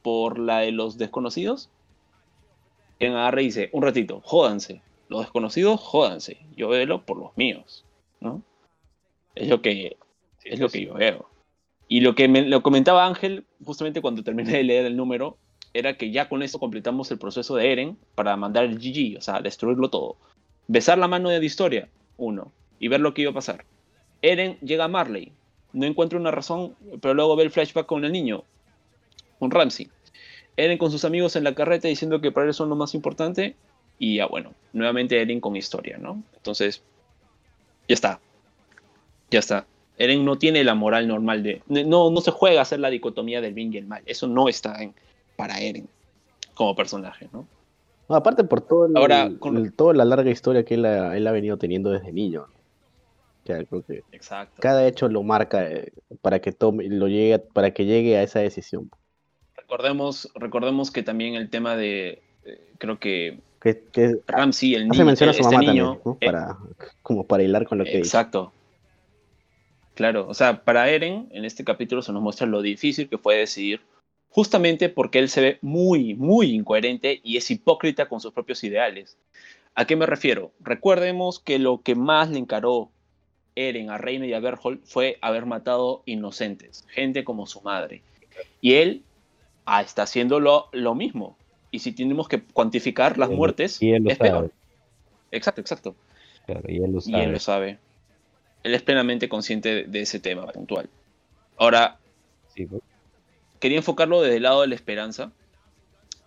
por la de los desconocidos. Eren agarra y dice, un ratito, jódanse. Los desconocidos, jódanse. Yo velo por los míos. ¿no? Es lo que, es lo que yo veo. Y lo que me lo comentaba Ángel, justamente cuando terminé de leer el número, era que ya con eso completamos el proceso de Eren para mandar el GG, o sea, destruirlo todo. Besar la mano de historia, uno, y ver lo que iba a pasar. Eren llega a Marley, no encuentra una razón, pero luego ve el flashback con el niño, con Ramsey. Eren con sus amigos en la carreta diciendo que para él son lo más importante, y ya bueno, nuevamente Eren con historia, ¿no? Entonces, ya está. Ya está. Eren no tiene la moral normal de. No, no se juega a hacer la dicotomía del bien y el mal. Eso no está para Eren como personaje, ¿no? No, aparte por todo el- Ahora, con- el- toda la larga historia que él ha, él ha venido teniendo desde niño. O sea, creo que Exacto. cada hecho lo marca eh, para que tome, lo llegue, a- para que llegue a esa decisión. Recordemos, recordemos que también el tema de. eh, creo que Que, que Ramsey, el hace niño. mención a su este mamá niño, también, ¿no? eh, Para, como para hilar con lo que dice. Exacto. Claro, o sea, para Eren, en este capítulo se nos muestra lo difícil que fue decidir, justamente porque él se ve muy, muy incoherente y es hipócrita con sus propios ideales. ¿A qué me refiero? Recordemos que lo que más le encaró Eren a Reina y a Berthold fue haber matado inocentes, gente como su madre. Y él ah, está haciendo lo, lo mismo. Y si tenemos que cuantificar las Y él- muertes, y él lo es peor. sabe. Exacto, exacto. Claro, y él lo Y sabe. él lo sabe. Él es plenamente consciente de, de ese tema puntual. Ahora, Sí, pues. Quería enfocarlo desde el lado de la esperanza.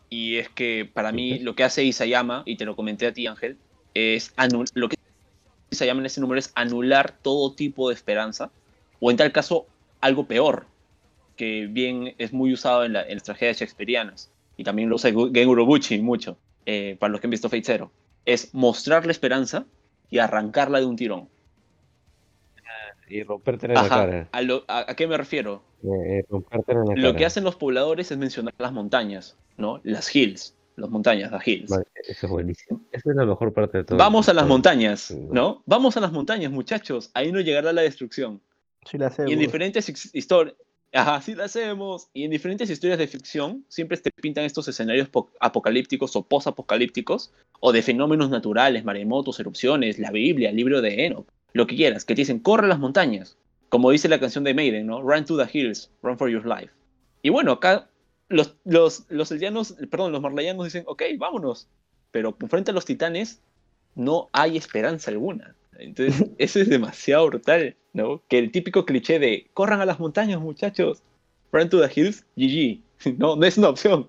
Y es que para mí lo que hace Isayama, y te lo comenté a ti, Ángel, es lo que Isayama en ese número es anular todo tipo de esperanza. O en tal caso, algo peor, que bien es muy usado en, la- en las tragedias shakespearianas, y también lo usa Gen Urobuchi mucho, eh, para los que han visto Fate Zero, es mostrar la esperanza y arrancarla de un tirón. Y romperte en la Ajá, cara. ¿a, lo- a- a qué me refiero? Eh, romperte en la Lo cara. que hacen los pobladores es mencionar las montañas, ¿no? Las hills, las montañas, las hills. Vale, Eso es buenísimo. Esa es la mejor parte de todo. Vamos a las montañas. ¿no? Vamos a las montañas, muchachos. Ahí no llegará la destrucción. Sí, la hacemos. Y en diferentes historias. Ajá, sí lo hacemos. Y en diferentes historias de ficción siempre te pintan estos escenarios po- apocalípticos o post-apocalípticos o de fenómenos naturales, maremotos, erupciones, la Biblia, el libro de Enoch, lo que quieras, que te dicen, corre a las montañas. Como dice la canción de Maiden, ¿no? Run to the hills, run for your life. Y bueno, acá los, los, los eldianos, perdón, los marlayanos dicen, ok, vámonos. Pero frente a los titanes no hay esperanza alguna. Entonces, eso es demasiado brutal, ¿no? Que el típico cliché de corran a las montañas, muchachos, run to the hills, GG. No, no es una opción.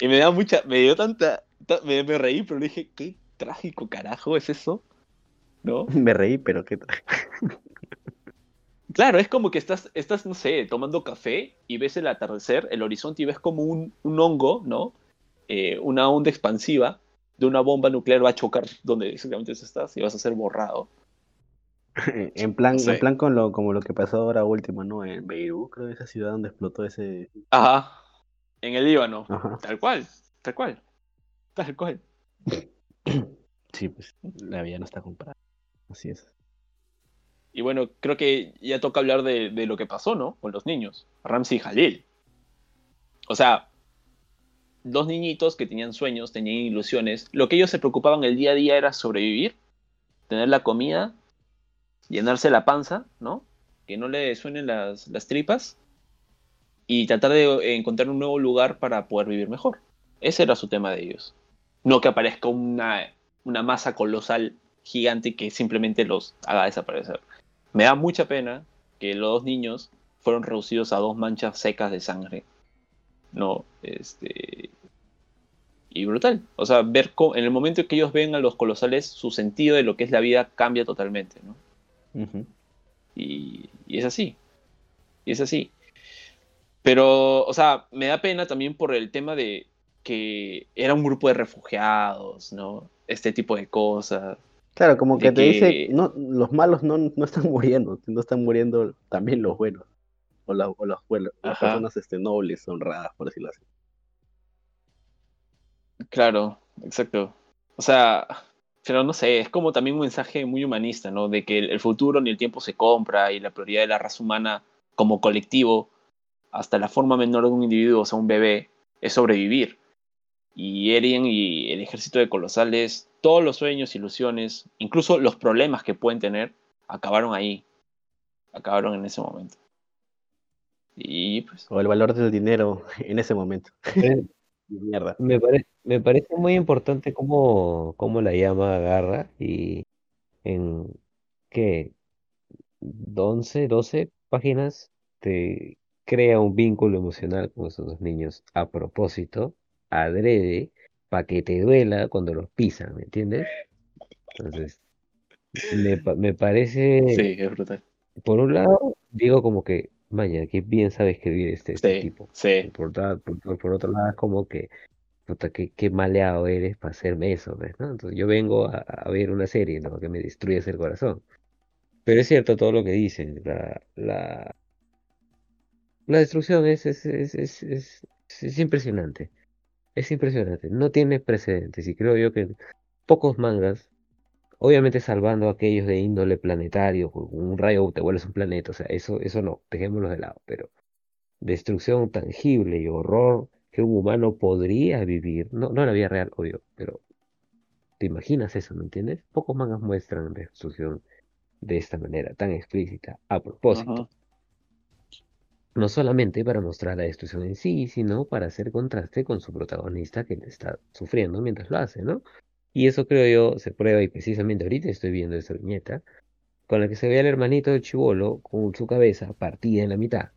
Y me da mucha, me dio tanta, ta- me, me reí, pero dije, qué trágico carajo es eso, ¿no? Me reí, pero qué Claro, es como que estás, estás, no sé, tomando café y ves el atardecer, el horizonte y ves como un, un hongo, ¿no? Eh, una onda expansiva de una bomba nuclear va a chocar donde exactamente estás y vas a ser borrado. En plan, en plan con lo, como lo que pasó ahora último, ¿no? En Beirut, creo, esa ciudad donde explotó ese. Ajá. En el Líbano. Ajá. Tal cual, tal cual. Tal cual. Sí, pues la vida no está comprada. Así es. Y bueno, creo que ya toca hablar de, de lo que pasó, ¿no? Con los niños. Ramsey y Jalil. O sea, dos niñitos que tenían sueños, tenían ilusiones. Lo que ellos se preocupaban el día a día era sobrevivir, tener la comida, llenarse la panza, ¿no? Que no le suenen las, las tripas. Y tratar de encontrar un nuevo lugar para poder vivir mejor. Ese era su tema de ellos. No que aparezca una, una masa colosal gigante que simplemente los haga desaparecer. Me da mucha pena que los dos niños fueron reducidos a dos manchas secas de sangre. No, este. Y brutal. O sea, ver cómo, en el momento que ellos ven a los colosales, su sentido de lo que es la vida cambia totalmente, ¿no? Y, y es así. Y es así. Pero, o sea, me da pena también por el tema de que era un grupo de refugiados, ¿no? Este tipo de cosas. Claro, como que te dice, no, los malos no, no están muriendo, no están muriendo también los buenos. O, la- o los buenos, las personas este, nobles, honradas, por decirlo así. Claro, exacto. O sea, pero no sé, es como también un mensaje muy humanista, ¿no? De que el, el futuro ni el tiempo se compra y la prioridad de la raza humana como colectivo, hasta la forma menor de un individuo, o sea, un bebé, es sobrevivir. Y Eren y el ejército de colosales, todos los sueños, ilusiones, incluso los problemas que pueden tener, acabaron ahí. Acabaron en ese momento. Y pues, O el valor del dinero en ese momento. Eh, Mierda. Me parece, me parece muy importante cómo, cómo la llama agarra y en ¿qué? 11, 12 páginas te crea un vínculo emocional con esos dos niños a propósito, adrede, para que te duela cuando los pisan, ¿me entiendes? Entonces, me, me parece, sí, es brutal. por un lado, digo como que, vaya, que bien sabe escribir este, este Sí, tipo. sí. Por, por, por- otro lado, es como que, puta, qué, qué maleado eres para hacerme eso, ¿ves? ¿no? Entonces yo vengo a, a ver una serie, ¿no? Que me destruyes el corazón. Pero es cierto todo lo que dicen. La, la, la destrucción es, es, es, es, es, es impresionante. Es impresionante. No tiene precedentes. Y creo yo que pocos mangas, obviamente salvando aquellos de índole planetario, un rayo te vuelves un planeta, o sea, eso, eso no, dejémoslo de lado, pero destrucción tangible y horror que un humano podría vivir, no, no en la vida real, obvio, pero te imaginas eso, ¿me entiendes? Pocos mangas muestran destrucción de esta manera, tan explícita, a propósito. No solamente para mostrar la destrucción en sí, sino para hacer contraste con su protagonista que está sufriendo mientras lo hace, ¿no? Y eso creo yo se prueba y precisamente ahorita estoy viendo esa viñeta con la que se ve al hermanito del chivolo con su cabeza partida en la mitad.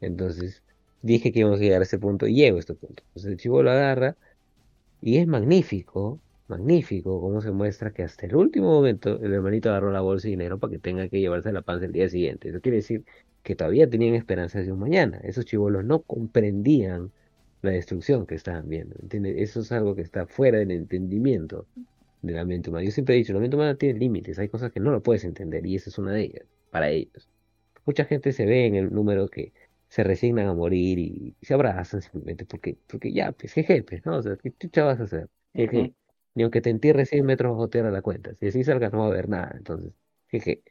Entonces dije que íbamos a llegar a ese punto y llego a este punto. Entonces el chivolo agarra y es magnífico, magnífico cómo se muestra que hasta el último momento el hermanito agarró la bolsa de dinero para que tenga que llevarse la panza el día siguiente. Eso quiere decir que todavía tenían esperanzas de un mañana. Esos chivolos no comprendían la destrucción que estaban viendo. ¿entiendes? Eso es algo que está fuera del entendimiento de la mente humana. Yo siempre he dicho, la mente humana tiene límites, hay cosas que no lo puedes entender y esa es una de ellas, para ellos. Mucha gente se ve en el número que se resignan a morir y, se abrazan simplemente porque, porque ya, pues, jeje, pues, ¿no? O sea, ¿qué chucha vas a hacer? Jeje. Ni aunque te entierres 100 metros bajo tierra la cuenta. Si así salgas no va a haber nada, entonces, jeje.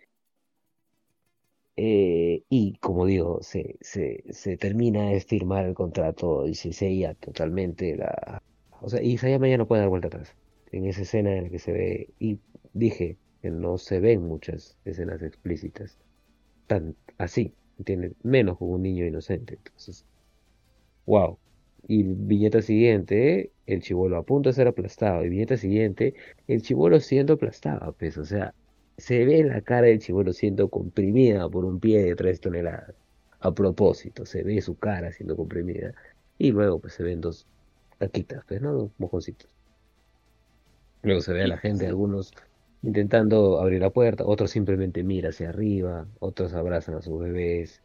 Eh, y como digo, se, se, se termina de firmar el contrato y se sella totalmente la... O sea, y Sayama ya no puede dar vuelta atrás. En esa escena en la que se ve, y dije que no se ven muchas escenas explícitas tan así, ¿entiendes? Menos con un niño inocente. Entonces, wow. Y viñeta siguiente, el chivolo a punto de ser aplastado. Y viñeta siguiente, el chivolo siendo aplastado, pues, o sea, se ve la cara del chivolo siendo comprimida por un pie de tres toneladas. A propósito, se ve su cara siendo comprimida. Y luego, pues, se ven dos taquitas, pues, ¿no? Dos mojoncitos. Luego se ve a la gente, algunos intentando abrir la puerta, otros simplemente mira hacia arriba, otros abrazan a sus bebés.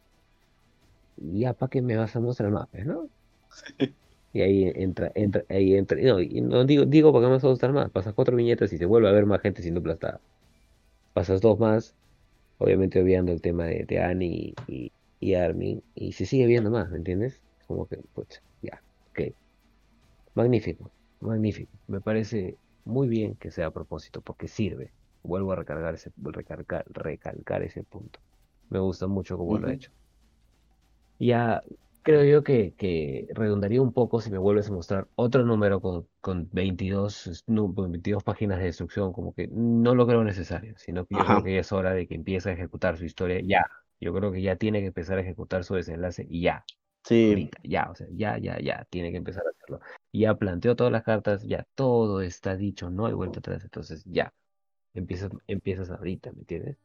Y ya, ¿para qué me vas a mostrar más, pues, no? Y ahí entra, entra, ahí entra. No, y no digo, digo para qué me vas a gustar más. Pasas cuatro viñetas y se vuelve a ver más gente siendo aplastada. Pasas dos más, obviamente obviando el tema de, de Annie y, y Armin, y se sigue viendo más, ¿me entiendes? Como que, pues, ya, ok. Magnífico, magnífico. Me parece muy bien que sea a propósito, porque sirve. Vuelvo a recargar ese, recargar, recalcar ese punto. Me gusta mucho cómo lo ha hecho. Ya creo yo que, que, redundaría un poco si me vuelves a mostrar otro número con, con 22, 22 páginas de destrucción, como que no lo creo necesario, sino que yo creo que ya es hora de que empiece a ejecutar su historia ya. Yo creo que ya tiene que empezar a ejecutar su desenlace y ya. Sí. ya, o sea, ya, ya, ya, tiene que empezar a hacerlo. Ya planteó todas las cartas, ya todo está dicho, no hay vuelta atrás, entonces ya, empiezas, empiezas ahorita, ¿me entiendes?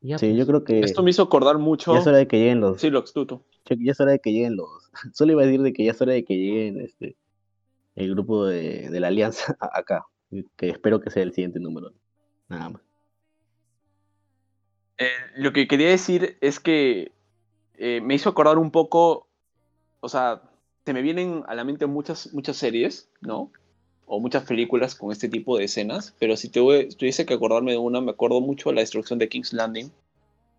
Ya, sí, yo pues. creo que... Esto me hizo acordar mucho... Ya es hora de que lleguen los... Sí, lo extuto. Ya es hora de que lleguen los... Solo iba a decir de que ya es hora de que lleguen este el grupo de, de la alianza acá, que espero que sea el siguiente número, nada más. Eh, lo que quería decir es que eh, me hizo acordar un poco, o sea, se me vienen a la mente muchas, muchas series, ¿no? O muchas películas con este tipo de escenas, pero si tuviese que acordarme de una, me acuerdo mucho de la destrucción de King's Landing,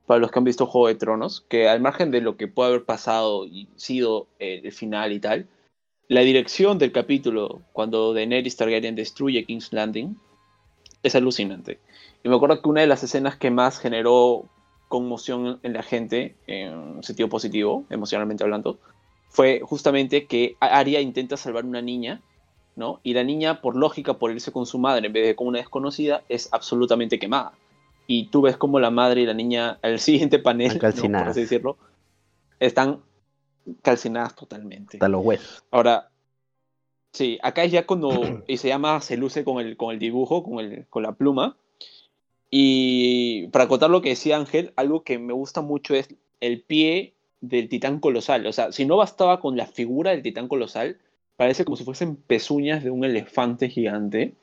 para los que han visto Juego de Tronos, que al margen de lo que puede haber pasado y sido el final y tal, la dirección del capítulo cuando Daenerys Targaryen destruye King's Landing es alucinante. Y me acuerdo que una de las escenas que más generó conmoción en la gente, en sentido positivo, emocionalmente hablando, fue justamente que Arya intenta salvar una niña, ¿no? Y la niña, por lógica, por irse con su madre en vez de con una desconocida, es absolutamente quemada. Y tú ves como la madre y la niña, al siguiente panel, por así decirlo, están calcinadas totalmente. Hasta los huesos. Ahora, sí, acá es ya cuando y se llama, se luce con el, con el dibujo, con, el, con la pluma, y para contar lo que decía Ángel, algo que me gusta mucho es el pie del titán colosal. O sea, si no bastaba con la figura del titán colosal, parece como si fuesen pezuñas de un elefante gigante,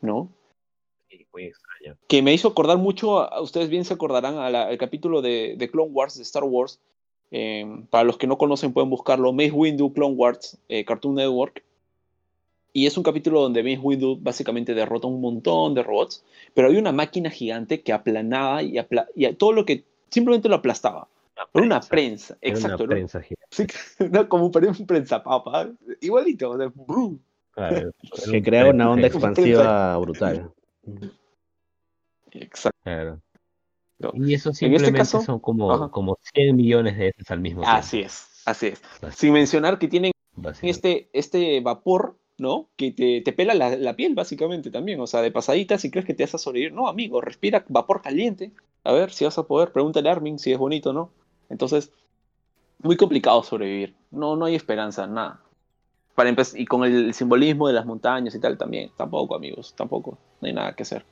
¿no? Que me hizo acordar mucho, a, ustedes bien se acordarán, al capítulo de, Clone Wars, de Star Wars. Eh, para los que no conocen pueden buscarlo, Mace Windu, Clone Wars, eh, Cartoon Network. Y es un capítulo donde Mace Windu básicamente derrota un montón de robots, pero hay una máquina gigante que aplanaba y, todo lo que simplemente lo aplastaba. Por una prensa, exacto. Una prensa gigante. como un prensa papa, igualito. que crea una onda expansiva brutal. Exacto. Y eso este simplemente son como, como 100 millones de veces al mismo tiempo. Así es, así es. Sin mencionar que tienen este, este vapor ¿no? Que te, te pela la, piel, básicamente, también. O sea, de pasadita, si crees que te vas a sobrevivir. No, amigo, respira vapor caliente. A ver si vas a poder. Pregúntale a Armin si es bonito o no. Entonces, muy complicado sobrevivir. No, no hay esperanza, nada. Para y con el simbolismo de las montañas y tal también. Tampoco, amigos, tampoco. No hay nada que hacer.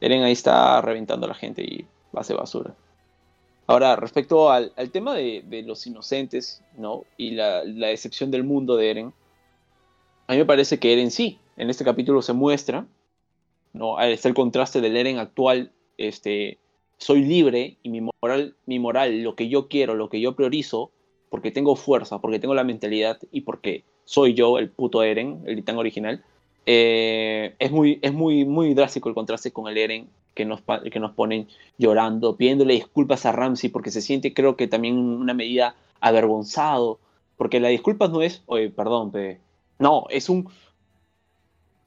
Eren ahí está reventando a la gente y ser basura. Ahora, respecto al, tema de, los inocentes, ¿no? Y la, la decepción del mundo de Eren a mí me parece que Eren sí, en este capítulo se muestra, ¿no? Está el contraste del Eren actual, este, soy libre y mi moral, mi moral, lo que yo quiero, lo que yo priorizo, porque tengo fuerza, porque tengo la mentalidad y porque soy yo, el puto Eren, el titán original, eh, es, muy, es muy, muy drástico el contraste con el Eren que nos, que nos ponen llorando, pidiéndole disculpas a Ramsey porque se siente, creo que también una medida avergonzado, porque la disculpa no es, oye, perdón, pe. no, es un,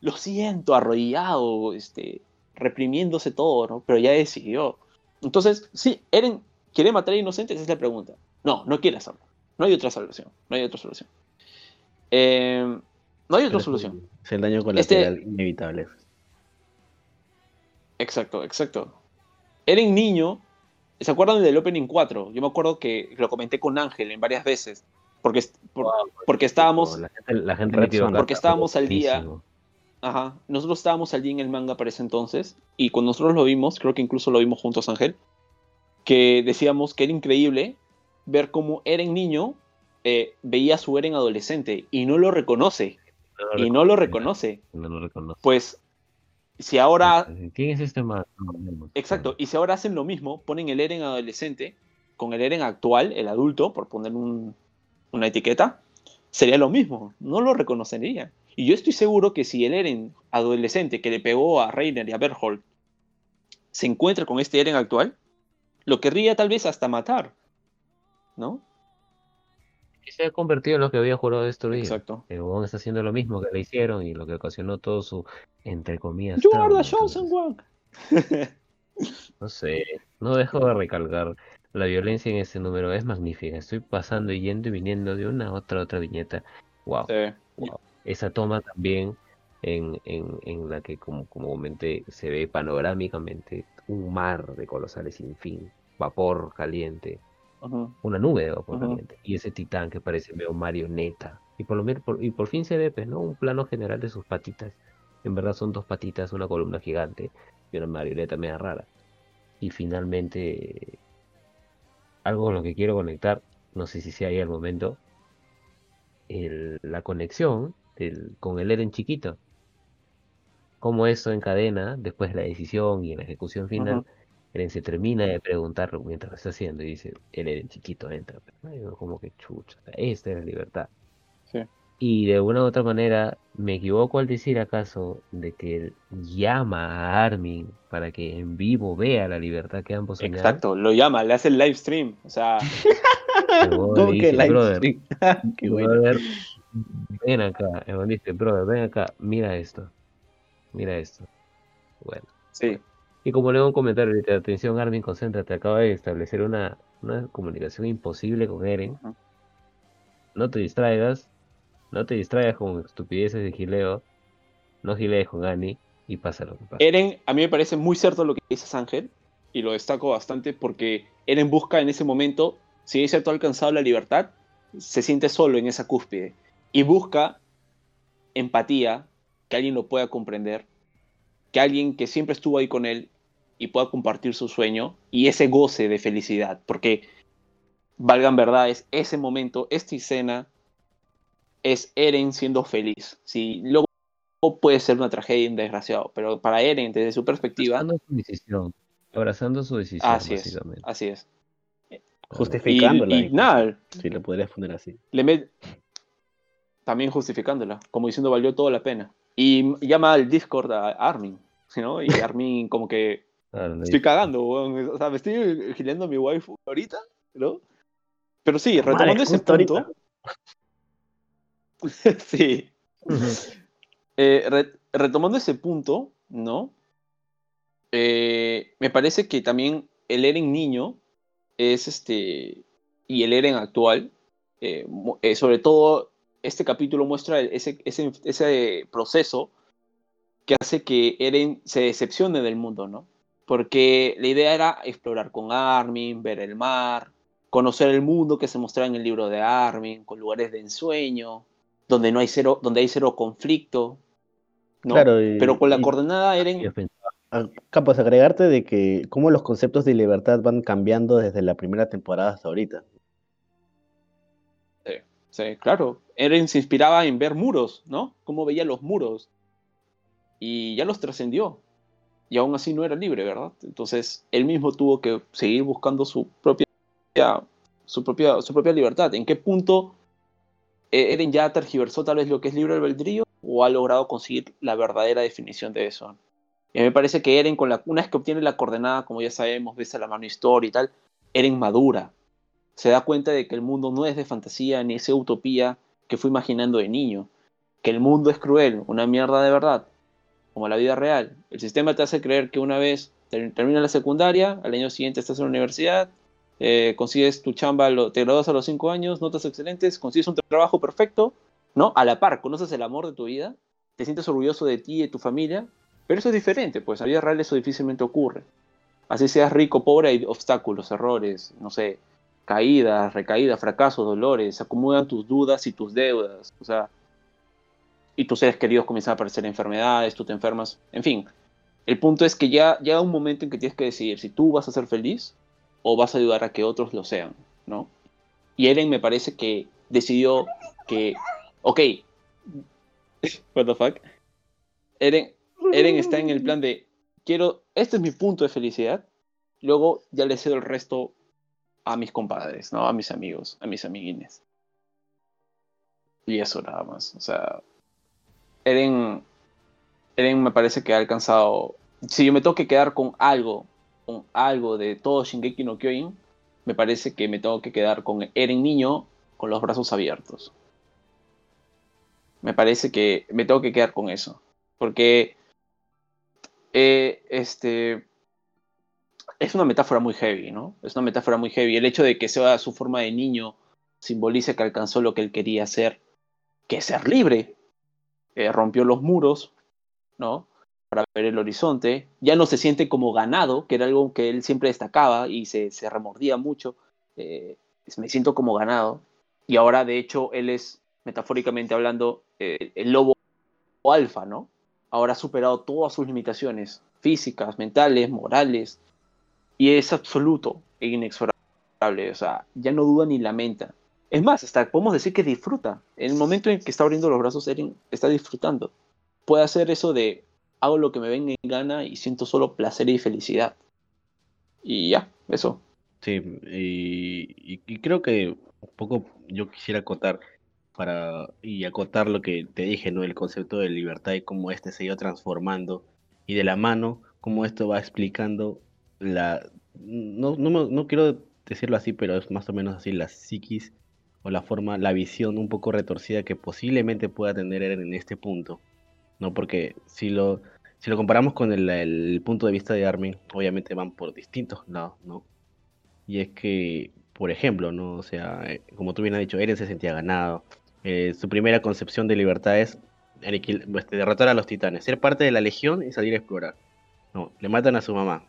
lo siento, arrodillado, este, reprimiéndose todo, ¿no? Pero ya decidió. Entonces, sí, Eren quiere matar a inocentes, esa es la pregunta. No, no quiere hacerlo. No hay otra solución. No hay otra solución. Eh, no hay otra solución. Es el daño Este- colateral inevitable. Exacto, exacto. Eren niño. ¿Se acuerdan del Opening 4? Yo me acuerdo que lo comenté con Ángel en varias veces. Porque, porque estábamos. La gente, la gente Porque estábamos al día. Ajá. Nosotros estábamos al día en el manga para ese entonces. Y cuando nosotros lo vimos, creo que incluso lo vimos juntos, Ángel. Que decíamos que era increíble ver cómo Eren niño eh, veía a su Eren adolescente y no lo reconoce. No lo Y no lo reconoce. reconoce. No lo reconoce. Pues, si ahora ¿Quién es este Exacto, y si ahora hacen lo mismo, ponen el Eren adolescente con el Eren actual, el adulto, por poner un- una etiqueta, sería lo mismo, no lo reconocería. Y yo estoy seguro que si el Eren adolescente que le pegó a Reiner y a Berthold se encuentra con este Eren actual, lo querría tal vez hasta matar, ¿no? Y se ha convertido en lo que había jurado destruir. Exacto. El huevón está haciendo lo mismo que le hicieron y lo que ocasionó todo su, entre comillas, You are the entonces, one. No sé, no dejo de recalcar. La violencia en ese número es magnífica. Estoy pasando y yendo y viniendo de una a otra otra viñeta. Wow. Sí. Esa toma también en, en, en la que, como, como comenté, se ve panorámicamente un mar de colosales sin fin, vapor caliente, una nube de vapor caliente, y ese titán que parece medio marioneta. Y por, lo por- y por fin se ve, pues, ¿no? Un plano general de sus patitas. En verdad son dos patitas, una columna gigante y una marioneta media rara. Y finalmente, algo con lo que quiero conectar, no sé si sea ahí el momento, el- la conexión del- con el Eren chiquito. Cómo eso encadena, después de la decisión y en la ejecución final, Ujú. Eren se termina de preguntar mientras lo está haciendo y dice, el Eren chiquito entra. como que chucha, esta es la libertad. Sí. Y de una u otra manera, me equivoco al decir acaso de que él llama a Armin para que en vivo vea la libertad que ambos soñaban. Exacto, lo llama, le hace el live stream. O sea, El huevón ¿Cómo le que live "Brother, stream? Qué bueno. Ven acá. Dice, brother, ven acá, mira esto. Mira esto. Bueno. sí. Y como leo un comentario ahorita, atención Armin, concéntrate, acaba de establecer una, una comunicación imposible con Eren. No te distraigas, no te distraigas con estupideces de gileo, no gilees con Annie y pasa lo que pasa. Eren, a mí me parece muy cierto lo que dices, Ángel, y lo destaco bastante porque Eren busca en ese momento, si es cierto, ha alcanzado la libertad, se siente solo en esa cúspide y busca empatía, que alguien lo pueda comprender, que alguien que siempre estuvo ahí con él y pueda compartir su sueño y ese goce de felicidad, porque valgan verdades, ese momento, esta escena es Eren siendo feliz. Si luego puede ser una tragedia, un desgraciado, pero para Eren, desde su perspectiva, Abrazando su decisión, abrazando su decisión, así es, así es. Justificándola. Y, y nada, Si lo podrías poner así. le met- también justificándola, como diciendo valió toda la pena. Y llama al Discord a Armin, ¿no? Y Armin como que le estoy cagando, weón. o sea, me estoy gileando a mi waifu ahorita, ¿no? Pero sí, Madre, retomando ese punto, sí, Eh, re- retomando ese punto, ¿no? Eh, me parece que también el Eren niño es este. Y el Eren actual, eh, eh, sobre todo, este capítulo muestra ese, ese, ese proceso que hace que Eren se decepcione del mundo, ¿no? Porque la idea era explorar con Armin, ver el mar, conocer el mundo que se mostraba en el libro de Armin, con lugares de ensueño, donde no hay cero, donde hay cero conflicto, ¿no? Claro, y- Pero con la y- coordenada Eren, ofensivo. Ah, Capaz agregarte de que cómo los conceptos de libertad van cambiando desde la primera temporada hasta ahorita. sí, claro, Eren se inspiraba en ver muros, ¿no? Cómo veía los muros. Y ya los trascendió. Y aún así no era libre, ¿verdad? Entonces, él mismo tuvo que seguir buscando su propia su propia, su propia libertad. ¿En qué punto eh, Eren ya tergiversó tal vez lo que es libre albedrío o ha logrado conseguir la verdadera definición de eso? Y me parece que Eren, con una vez que obtiene la coordenada, como ya sabemos, ves a la mano historia y tal, Eren madura. Se da cuenta de que el mundo no es de fantasía ni es utopía que fue imaginando de niño. Que el mundo es cruel, una mierda de verdad, como la vida real. El sistema te hace creer que una vez termina la secundaria, al año siguiente estás en la universidad, eh, consigues tu chamba, te graduas a los 5 años, notas excelentes, consigues un trabajo perfecto, ¿no? A la par, conoces el amor de tu vida, te sientes orgulloso de ti y de tu familia, pero eso es diferente, pues a vida real eso difícilmente ocurre. Así seas rico, pobre, hay obstáculos, errores, no sé, caídas, recaídas, fracasos, dolores, se acumulan tus dudas y tus deudas, o sea, y tus seres queridos comienzan a aparecer enfermedades, tú te enfermas, en fin. El punto es que ya llega un momento en que tienes que decidir si tú vas a ser feliz o vas a ayudar a que otros lo sean, ¿no? Y Eren me parece que decidió que, ok, what the fuck, Eren, Eren está en el plan de, quiero, este es mi punto de felicidad, luego ya le cedo el resto a mis compadres, ¿no? A mis amigos, a mis amiguines. Y eso nada más, o sea, Eren, Eren me parece que ha alcanzado, si yo me tengo que quedar con algo con algo de todo Shingeki no Kyojin, me parece que me tengo que quedar con Eren niño con los brazos abiertos. Me parece que me tengo que quedar con eso. Porque eh, este es una metáfora muy heavy, ¿no? Es una metáfora muy heavy. El hecho de que sea su forma de niño simboliza que alcanzó lo que él quería hacer, que es ser libre. Eh, rompió los muros, ¿no? para ver el horizonte, ya no se siente como ganado, que era algo que él siempre destacaba y se, se remordía mucho, eh, me siento como ganado, y ahora de hecho él es, metafóricamente hablando, eh, el lobo alfa, ¿no? Ahora ha superado todas sus limitaciones físicas, mentales, morales, y es absoluto e inexorable, o sea, ya no duda ni lamenta. Es más, hasta podemos decir que disfruta. En el momento en que está abriendo los brazos, Eren está disfrutando. Puede hacer eso de hago lo que me venga en gana y siento solo placer y felicidad. Y ya, eso. Sí, y, creo que un poco yo quisiera acotar para y acotar lo que te dije, ¿no? El concepto de libertad y cómo este se iba transformando y de la mano, cómo esto va explicando la no, no, no quiero decirlo así, pero es más o menos así la psiquis o la forma, la visión un poco retorcida que posiblemente pueda tener en este punto. ¿no? Porque si lo, si lo comparamos con el, punto de vista de Armin, obviamente van por distintos lados, ¿no? Y es que, por ejemplo, ¿no? O sea, eh, como tú bien has dicho, Eren se sentía ganado. Eh, su primera concepción de libertad es este, derrotar a los titanes, ser parte de la legión y salir a explorar. No, le matan a su mamá.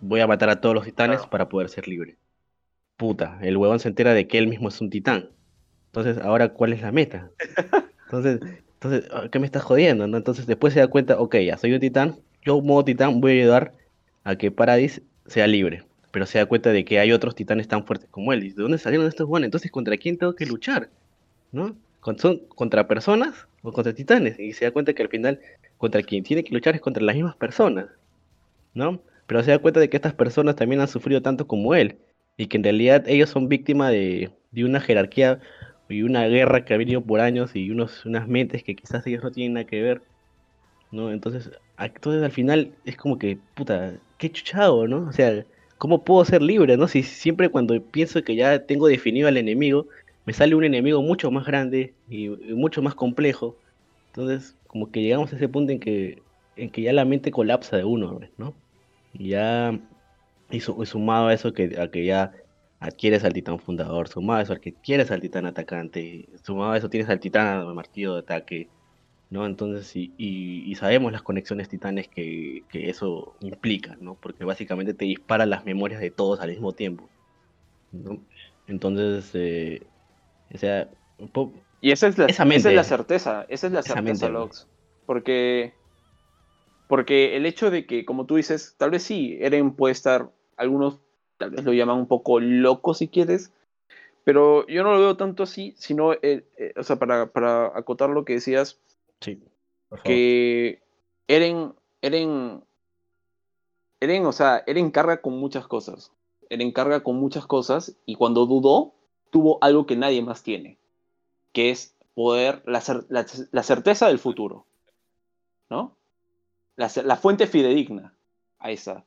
Voy a matar a todos los titanes para poder ser libre. Puta, el huevón se entera de que él mismo es un titán. Entonces, ahora, ¿cuál es la meta? Entonces, entonces, ah, ¿qué me estás jodiendo? ¿no? Entonces después se da cuenta, ok, ya soy un titán, yo modo titán voy a ayudar a que Paradis sea libre. Pero se da cuenta de que hay otros titanes tan fuertes como él. ¿Y de dónde salieron estos buenos? Entonces, ¿contra quién tengo que luchar? ¿No? ¿Son contra personas o contra titanes? Y se da cuenta que al final, contra quien tiene que luchar es contra las mismas personas. ¿No? Pero se da cuenta de que estas personas también han sufrido tanto como él. Y que en realidad ellos son víctimas de, una jerarquía y una guerra que ha venido por años y unos, unas mentes que quizás ellos no tienen nada que ver, ¿no? Entonces, entonces al final es como que, puta, qué chuchado, ¿no? O sea, ¿cómo puedo ser libre, no? Si siempre cuando pienso que ya tengo definido al enemigo, me sale un enemigo mucho más grande y, mucho más complejo. Entonces, como que llegamos a ese punto en que, en que ya la mente colapsa de uno, ¿no? Y ya, y, sumado a eso, que, a que ya adquieres al titán fundador, sumado a eso al que quieres al titán atacante, sumado a eso tienes al titán martillo de ataque, ¿no? Entonces, y, y, sabemos las conexiones titanes que, que, eso implica, ¿no? Porque básicamente te dispara las memorias de todos al mismo tiempo, ¿no? Entonces, eh, o sea, y esa es la, esa, es la certeza, esa es la certeza, Lox. Porque, porque el hecho de que, como tú dices, tal vez sí, Eren puede estar algunos tal vez lo llaman un poco loco si quieres, pero yo no lo veo tanto así, sino, eh, eh, o sea, para, para, acotar lo que decías, sí, que Eren, Eren, Eren, o sea, Eren carga con muchas cosas. Eren carga con muchas cosas y cuando dudó, tuvo algo que nadie más tiene, que es poder, la, cer- la- la certeza del futuro, ¿no? La, la fuente fidedigna, a esa,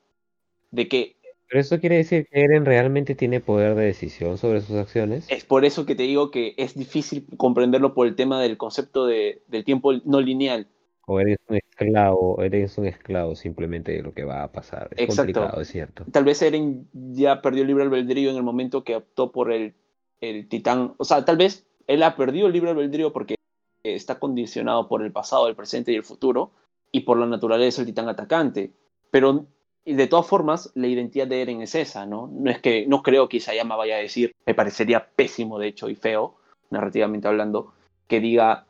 de que Pero eso quiere decir que Eren realmente tiene poder de decisión sobre sus acciones. es por eso que te digo que es difícil comprenderlo por el tema del concepto de- del tiempo no lineal. O eres un esclavo, eres un esclavo simplemente de lo que va a pasar. Es Exacto. complicado, es cierto. Tal vez Eren ya perdió el libre albedrío en el momento que optó por el, el titán. O sea, tal vez él ha perdido el libre albedrío porque está condicionado por el pasado, el presente y el futuro, y por la naturaleza del titán atacante. Pero de todas formas, la identidad de Eren es esa, ¿no? No es que no creo que Isayama vaya a decir, me parecería pésimo, de hecho, y feo, narrativamente hablando, que diga,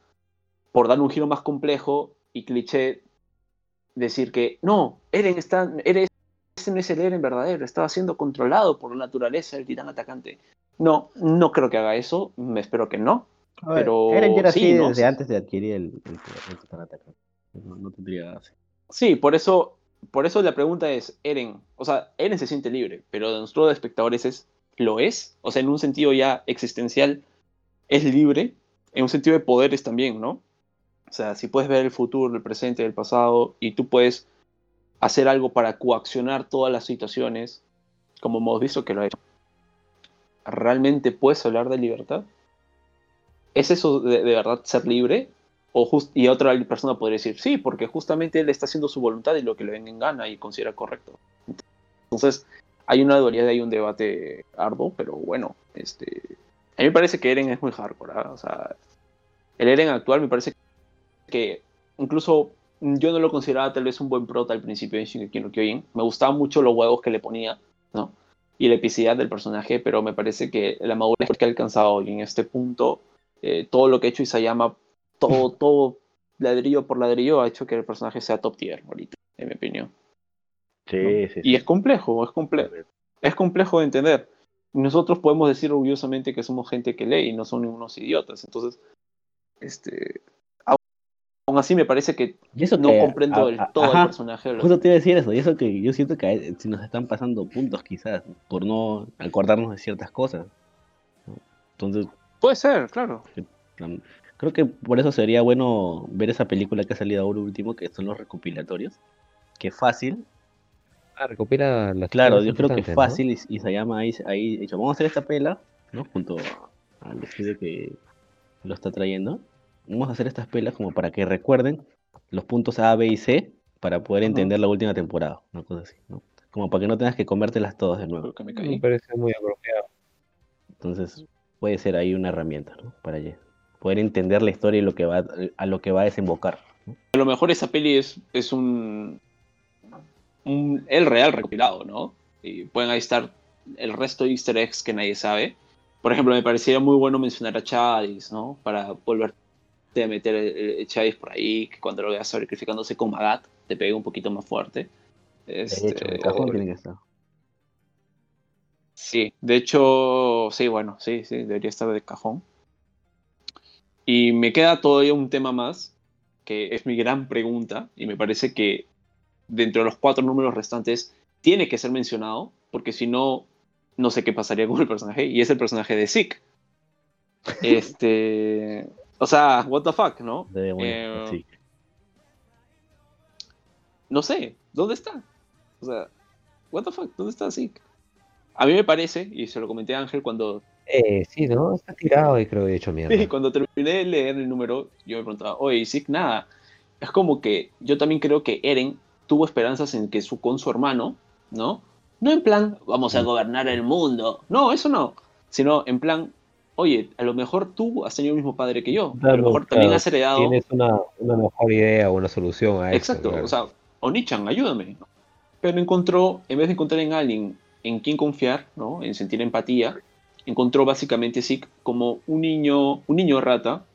por dar un giro más complejo y cliché, decir que no, Eren está, Eren ese no es el Eren verdadero, estaba siendo controlado por la naturaleza del titán atacante. No, no creo que haga eso, me espero que no. A ver, Pero Eren ya era sí, así ¿no? desde antes de adquirir el, el, el titán atacante. No, no tendría así. Sí, por eso, por eso la pregunta es, Eren, o sea, Eren se siente libre, pero de nosotros de espectadores es, ¿lo es? O sea, en un sentido ya existencial, ¿es libre? En un sentido de poderes también, ¿no? O sea, si puedes ver el futuro, el presente, el pasado, y tú puedes hacer algo para coaccionar todas las situaciones, como hemos visto que lo ha hecho, ¿realmente puedes hablar de libertad? ¿Es eso de, de verdad ser libre? O just- y otra persona podría decir, sí, porque justamente él está haciendo su voluntad y lo que le venga en gana y considera correcto. Entonces, hay una dualidad, hay un debate arduo, pero bueno, este, a mí me parece que Eren es muy hardcore, ¿ah? o sea, el Eren actual me parece que incluso yo no lo consideraba tal vez un buen prota al principio de Shingeki no Kyojin, me gustaban mucho los huevos que le ponía, ¿no? Y la epicidad del personaje, pero me parece que la madurez que ha alcanzado hoy en este punto, eh, todo lo que ha hecho Isayama, todo, todo ladrillo por ladrillo ha hecho que el personaje sea top tier ahorita, en mi opinión. Sí, ¿no? sí, Y es complejo, es complejo, es complejo de entender. Nosotros podemos decir orgullosamente que somos gente que lee y no son unos idiotas. Entonces, este, aún así me parece que Y eso no que- comprendo a- del todo ajá, el personaje. de los- Justo te iba a decir eso, y eso que yo siento que a- si nos están pasando puntos quizás, por no acordarnos de ciertas cosas. Entonces, Puede ser, claro. Creo que por eso sería bueno ver esa película que ha salido ahora último, que son los recopilatorios. Que fácil, Ah, recopila las claro, yo creo que fácil y, y se llama ahí, ahí dicho, vamos a hacer esta pela, ¿no? Junto al estudio que lo está trayendo. Vamos a hacer estas pelas como para que recuerden los puntos A, B y C para poder entender la última temporada, una cosa así, ¿no? Como para que no tengas que comértelas todas de nuevo. Creo que me parece muy apropiado. Entonces, puede ser ahí una herramienta, ¿no? Para ya poder entender la historia y lo que va a lo que va a desembocar. ¿no? A lo mejor esa peli es, es un, un- el real recopilado, ¿no? Y pueden ahí estar el resto de easter eggs que nadie sabe. Por ejemplo, me parecería muy bueno mencionar a Chadis, ¿no? Para volverte a meter el, el Chadis por ahí, que cuando lo veas sacrificándose con Magat, te pegue un poquito más fuerte. De Este, hecho, el cajón tiene que estar. Sí, de hecho, sí, bueno, sí, sí, debería estar de cajón. Y me queda todavía un tema más, que es mi gran pregunta, y me parece que dentro de los cuatro números restantes tiene que ser mencionado, porque si no, no sé qué pasaría con el personaje, y es el personaje de Zeke. Este. O sea, what the fuck, ¿no? Bueno, Eh, sí. no sé, ¿dónde está? O sea, what the fuck, ¿dónde está Zeke? A mí me parece, y se lo comenté a Ángel cuando Eh, sí, ¿no? Está tirado y creo que he hecho mierda. Sí, cuando terminé de leer el número, yo me preguntaba, oye, Zeke, nada. Es como que yo también creo que Eren tuvo esperanzas en que su, con su hermano, ¿no? No en plan, vamos a gobernar el mundo. No, eso no. Sino en plan, oye, a lo mejor tú has tenido el mismo padre que yo. a Claro, lo mejor también claro, has heredado. Tienes una, una mejor idea o una solución a eso. Exacto, claro. o sea, Onichan, ayúdame. Pero encontró, en vez de encontrar en alguien en quien confiar, ¿no? En sentir empatía, encontró básicamente Zeke como un niño, un niño rata,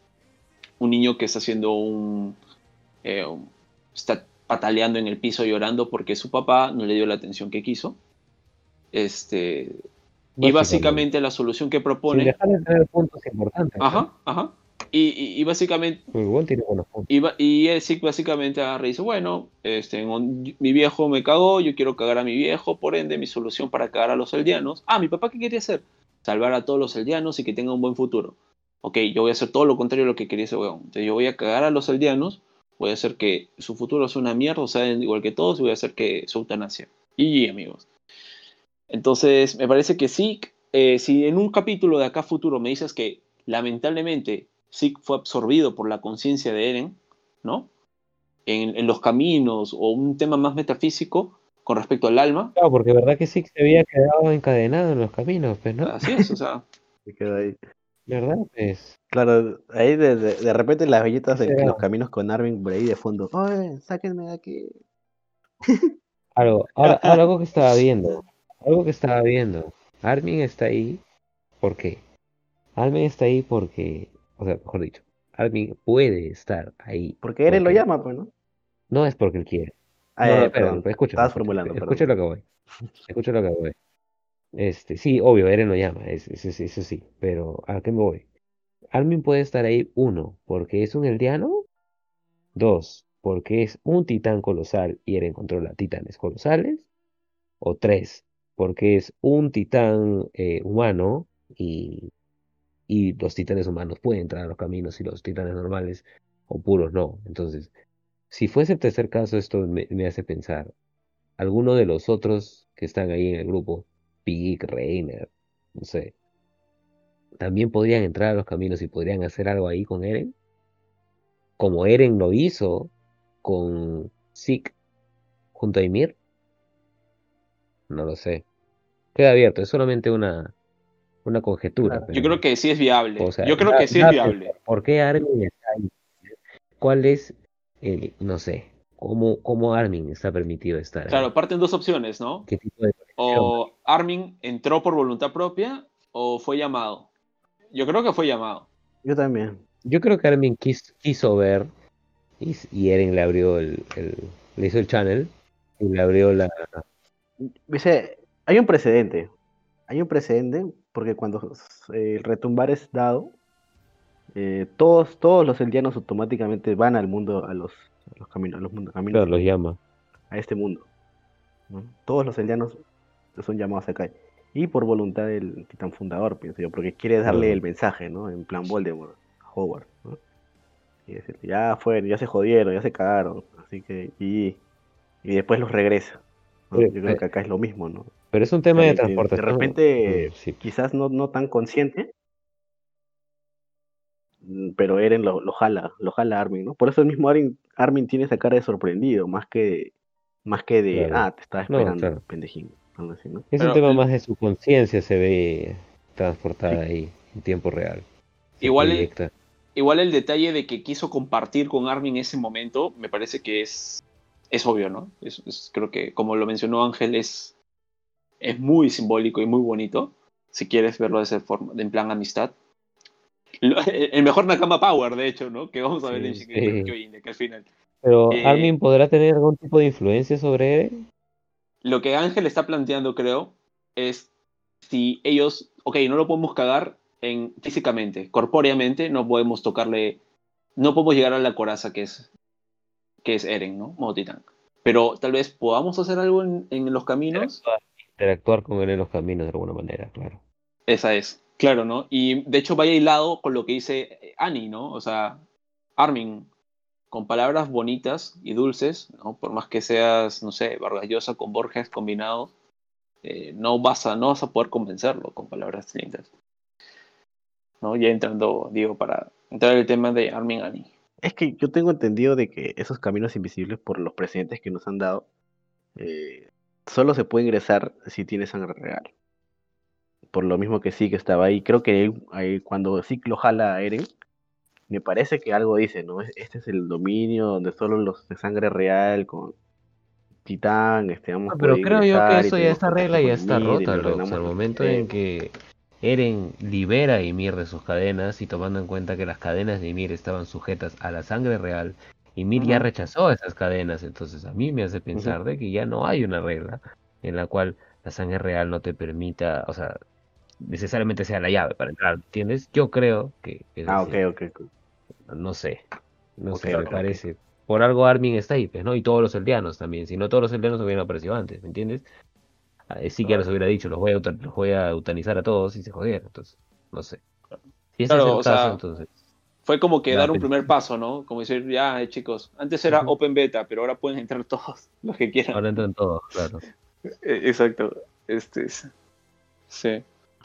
un niño que está haciendo un, eh, un- está pataleando en el piso llorando porque su papá no le dio la atención que quiso. Este, y básicamente la solución que Sin propone, dejar de tener puntos importantes. ¿no? ajá, ajá, Y, y, y básicamente, bueno, tiene buenos puntos. y, y el Zeke básicamente agarra y dice, bueno, este, mi viejo me cagó, yo quiero cagar a mi viejo, por ende mi solución para cagar a los eldianos. Ah, mi papá qué quería hacer? Salvar a todos los eldianos y que tengan un buen futuro. Ok, yo voy a hacer todo lo contrario a lo que quería ese weón. Entonces yo voy a cagar a los eldianos, voy a hacer que su futuro sea una mierda, o sea, igual que todos, y voy a hacer que su eutanasia. Y amigos. Entonces, me parece que sí, eh, si en un capítulo de acá futuro me dices que lamentablemente Zeke fue absorbido por la conciencia de Eren, ¿no? En, en los caminos o un tema más metafísico con respecto al alma, Claro, porque verdad que sí se había quedado encadenado en los caminos, pues, ¿no? así es, o sea, Se quedó ahí. ¿Verdad? Pues. Claro, ahí de, de, de repente las bellitas de los caminos con Armin por ahí de fondo. ¡Oye, sáquenme de aquí! Algo, ahora, ahora algo que estaba viendo. Algo que estaba viendo. Armin está ahí. ¿Por qué? Armin está ahí porque. O sea, mejor dicho. Armin puede estar ahí. Porque Eren lo porque- llama, pues, ¿no? No es porque él quiere. No, ya, no, espera, perdón. pero escucha, Estabas formulando, escucha lo que voy. Escucha lo que voy. Este, sí, obvio, Eren lo llama, es- es- es- eso sí, pero ¿a qué me voy? Armin puede estar ahí, uno, porque es un eldiano, dos, porque es un titán colosal y Eren controla titanes colosales, o tres, porque es un titán eh, humano y, y los titanes humanos pueden entrar a los caminos y los titanes normales o puros no. Entonces, si fuese el tercer caso, esto me, me hace pensar, alguno de los otros que están ahí en el grupo, Pig, Reiner, no sé, también podrían entrar a los caminos y podrían hacer algo ahí con Eren, como Eren lo hizo con Zeke junto a Ymir. No lo sé. Queda abierto, es solamente una, una conjetura. Claro. yo creo que sí es viable. o sea, yo creo que sí es viable. ¿Por qué Armin está ahí? ¿Cuál es el, no sé, cómo, cómo Armin está permitido estar ahí? Claro, parten dos opciones, ¿no? ¿Qué tipo de O Armin entró por voluntad propia o fue llamado. Yo creo que fue llamado. Yo también. Yo creo que Armin quis- quiso ver y, y Eren le abrió el, el- le hizo el channel y le abrió la Dice, hay un precedente. Hay un precedente porque cuando eh, el retumbar es dado, eh, todos, todos los eldianos automáticamente van al mundo, a los, a los caminos, a los mundos, caminos, claro, los llama. a este mundo. ¿no? Todos los eldianos son llamados acá. Y por voluntad del titán fundador, pienso yo, porque quiere darle el mensaje, ¿no? En plan Voldemort, a Howard, ¿no? Y decirle, ya fueron, ya se jodieron, ya se cagaron, así que, y, y después los regresa. Yo creo eh, que acá es lo mismo, ¿no? Pero es un tema de transportación. De repente, Mm, sí. quizás no, no tan consciente, pero Eren lo, lo jala, lo jala Armin, ¿no? Por eso el mismo Armin, Armin tiene esa cara de sorprendido, más que, más que de, Claro. ah, te estaba No, esperando, claro. pendejín, algo así, ¿no? Es Pero un tema más de su conciencia se ve transportada ahí en tiempo real. Igual el-. Igual el detalle de que quiso compartir con Armin ese momento, me parece que es, es obvio, ¿no? Es, es- creo que, como lo mencionó Ángel, es, es muy simbólico y muy bonito, si quieres verlo de esa forma, de en plan amistad. El mejor Nakama Power, de hecho, ¿no? Que vamos a ver en Sí, Shingeki. Kyojin, de que al final. Pero eh, Armin podrá tener algún tipo de influencia sobre Eren. Lo que Ángel está planteando, creo, es si ellos, ok, no lo podemos cagar en, físicamente, corpóreamente, no podemos tocarle, no podemos llegar a la coraza que es, que es Eren, ¿no? Modo titán. Pero tal vez podamos hacer algo en, en los caminos. Interactuar con él en los caminos de alguna manera, claro. Esa es, claro, ¿no? Y de hecho vaya hilado con lo que dice eh, Annie, ¿no? O sea, Armin, con palabras bonitas y dulces, ¿no? Por más que seas, no sé, Vargas Llosa con Borges combinados, eh, no, vas a, no vas a poder convencerlo con palabras lindas. ¿No? Ya entrando, digo, para entrar en el tema de Armin Annie. Es que yo tengo entendido de que esos caminos invisibles, por los precedentes que nos han dado, eh, solo se puede ingresar si tiene sangre real. Por lo mismo que sí que estaba ahí. Creo que ahí- cuando sí lo jala a Eren, me parece que algo dice, ¿no? Es- Este es el dominio donde solo los de sangre real con Titán, este, vamos Ah, pero creo yo que eso ya esta regla ya está rota, Al momento en que Eren libera a Ymir de sus cadenas y tomando en cuenta que las cadenas de Ymir estaban sujetas a la sangre real, Ymir ya rechazó esas cadenas, entonces a mí me hace pensar de que ya no hay una regla en la cual la sangre real no te permita, o sea, necesariamente sea la llave para entrar, ¿entiendes? Yo creo que es Ah, ok, ok. No sé. No sé, me parece. Por algo Armin está ahí, pues, ¿no? Y todos los eldianos también. Si no, todos los eldianos hubieran aparecido antes, ¿me entiendes? Ah, sí que ya les hubiera dicho, los voy, a, los voy a eutanizar a todos y se jodieron. Entonces, no sé. Si ese Claro, es el o sea, caso, entonces. Fue como que dar un primer paso, ¿no? Como decir, ya, eh, chicos, antes era open beta, pero ahora pueden entrar todos los que quieran. Ahora entran todos, claro. Eh, Exacto. Este, es- sí.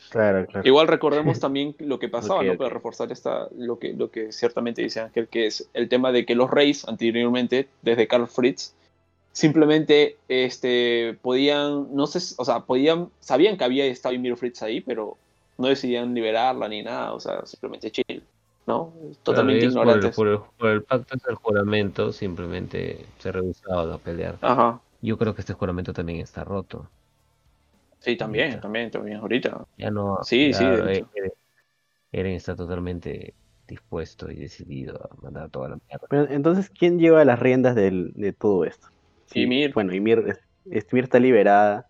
Claro, claro. Igual recordemos también lo que pasaba, ¿no? ok. Para reforzar esta, lo que, lo que ciertamente dice Ángel, que es el tema de que los reyes anteriormente, desde Karl Fritz, simplemente este, podían, no sé, o sea, podían, sabían que había estado Ymir Fritz ahí, pero no decidían liberarla ni nada, o sea, simplemente chill, ¿no? Totalmente ellos por el- ignorantes. Por el, por el pacto del juramento simplemente se rehusaban a pelear. Ajá. Yo creo que este juramento también está roto. Sí, también, Ahorita. también, también, ahorita. Ya no. Sí, ya sí, de Eren- hecho. Eren- Eren está totalmente dispuesto y decidido a mandar toda la mierda. Pero, entonces, ¿quién lleva las riendas del, de todo esto? Sí, Ymir. Bueno, Ymir, es- Ymir está liberada.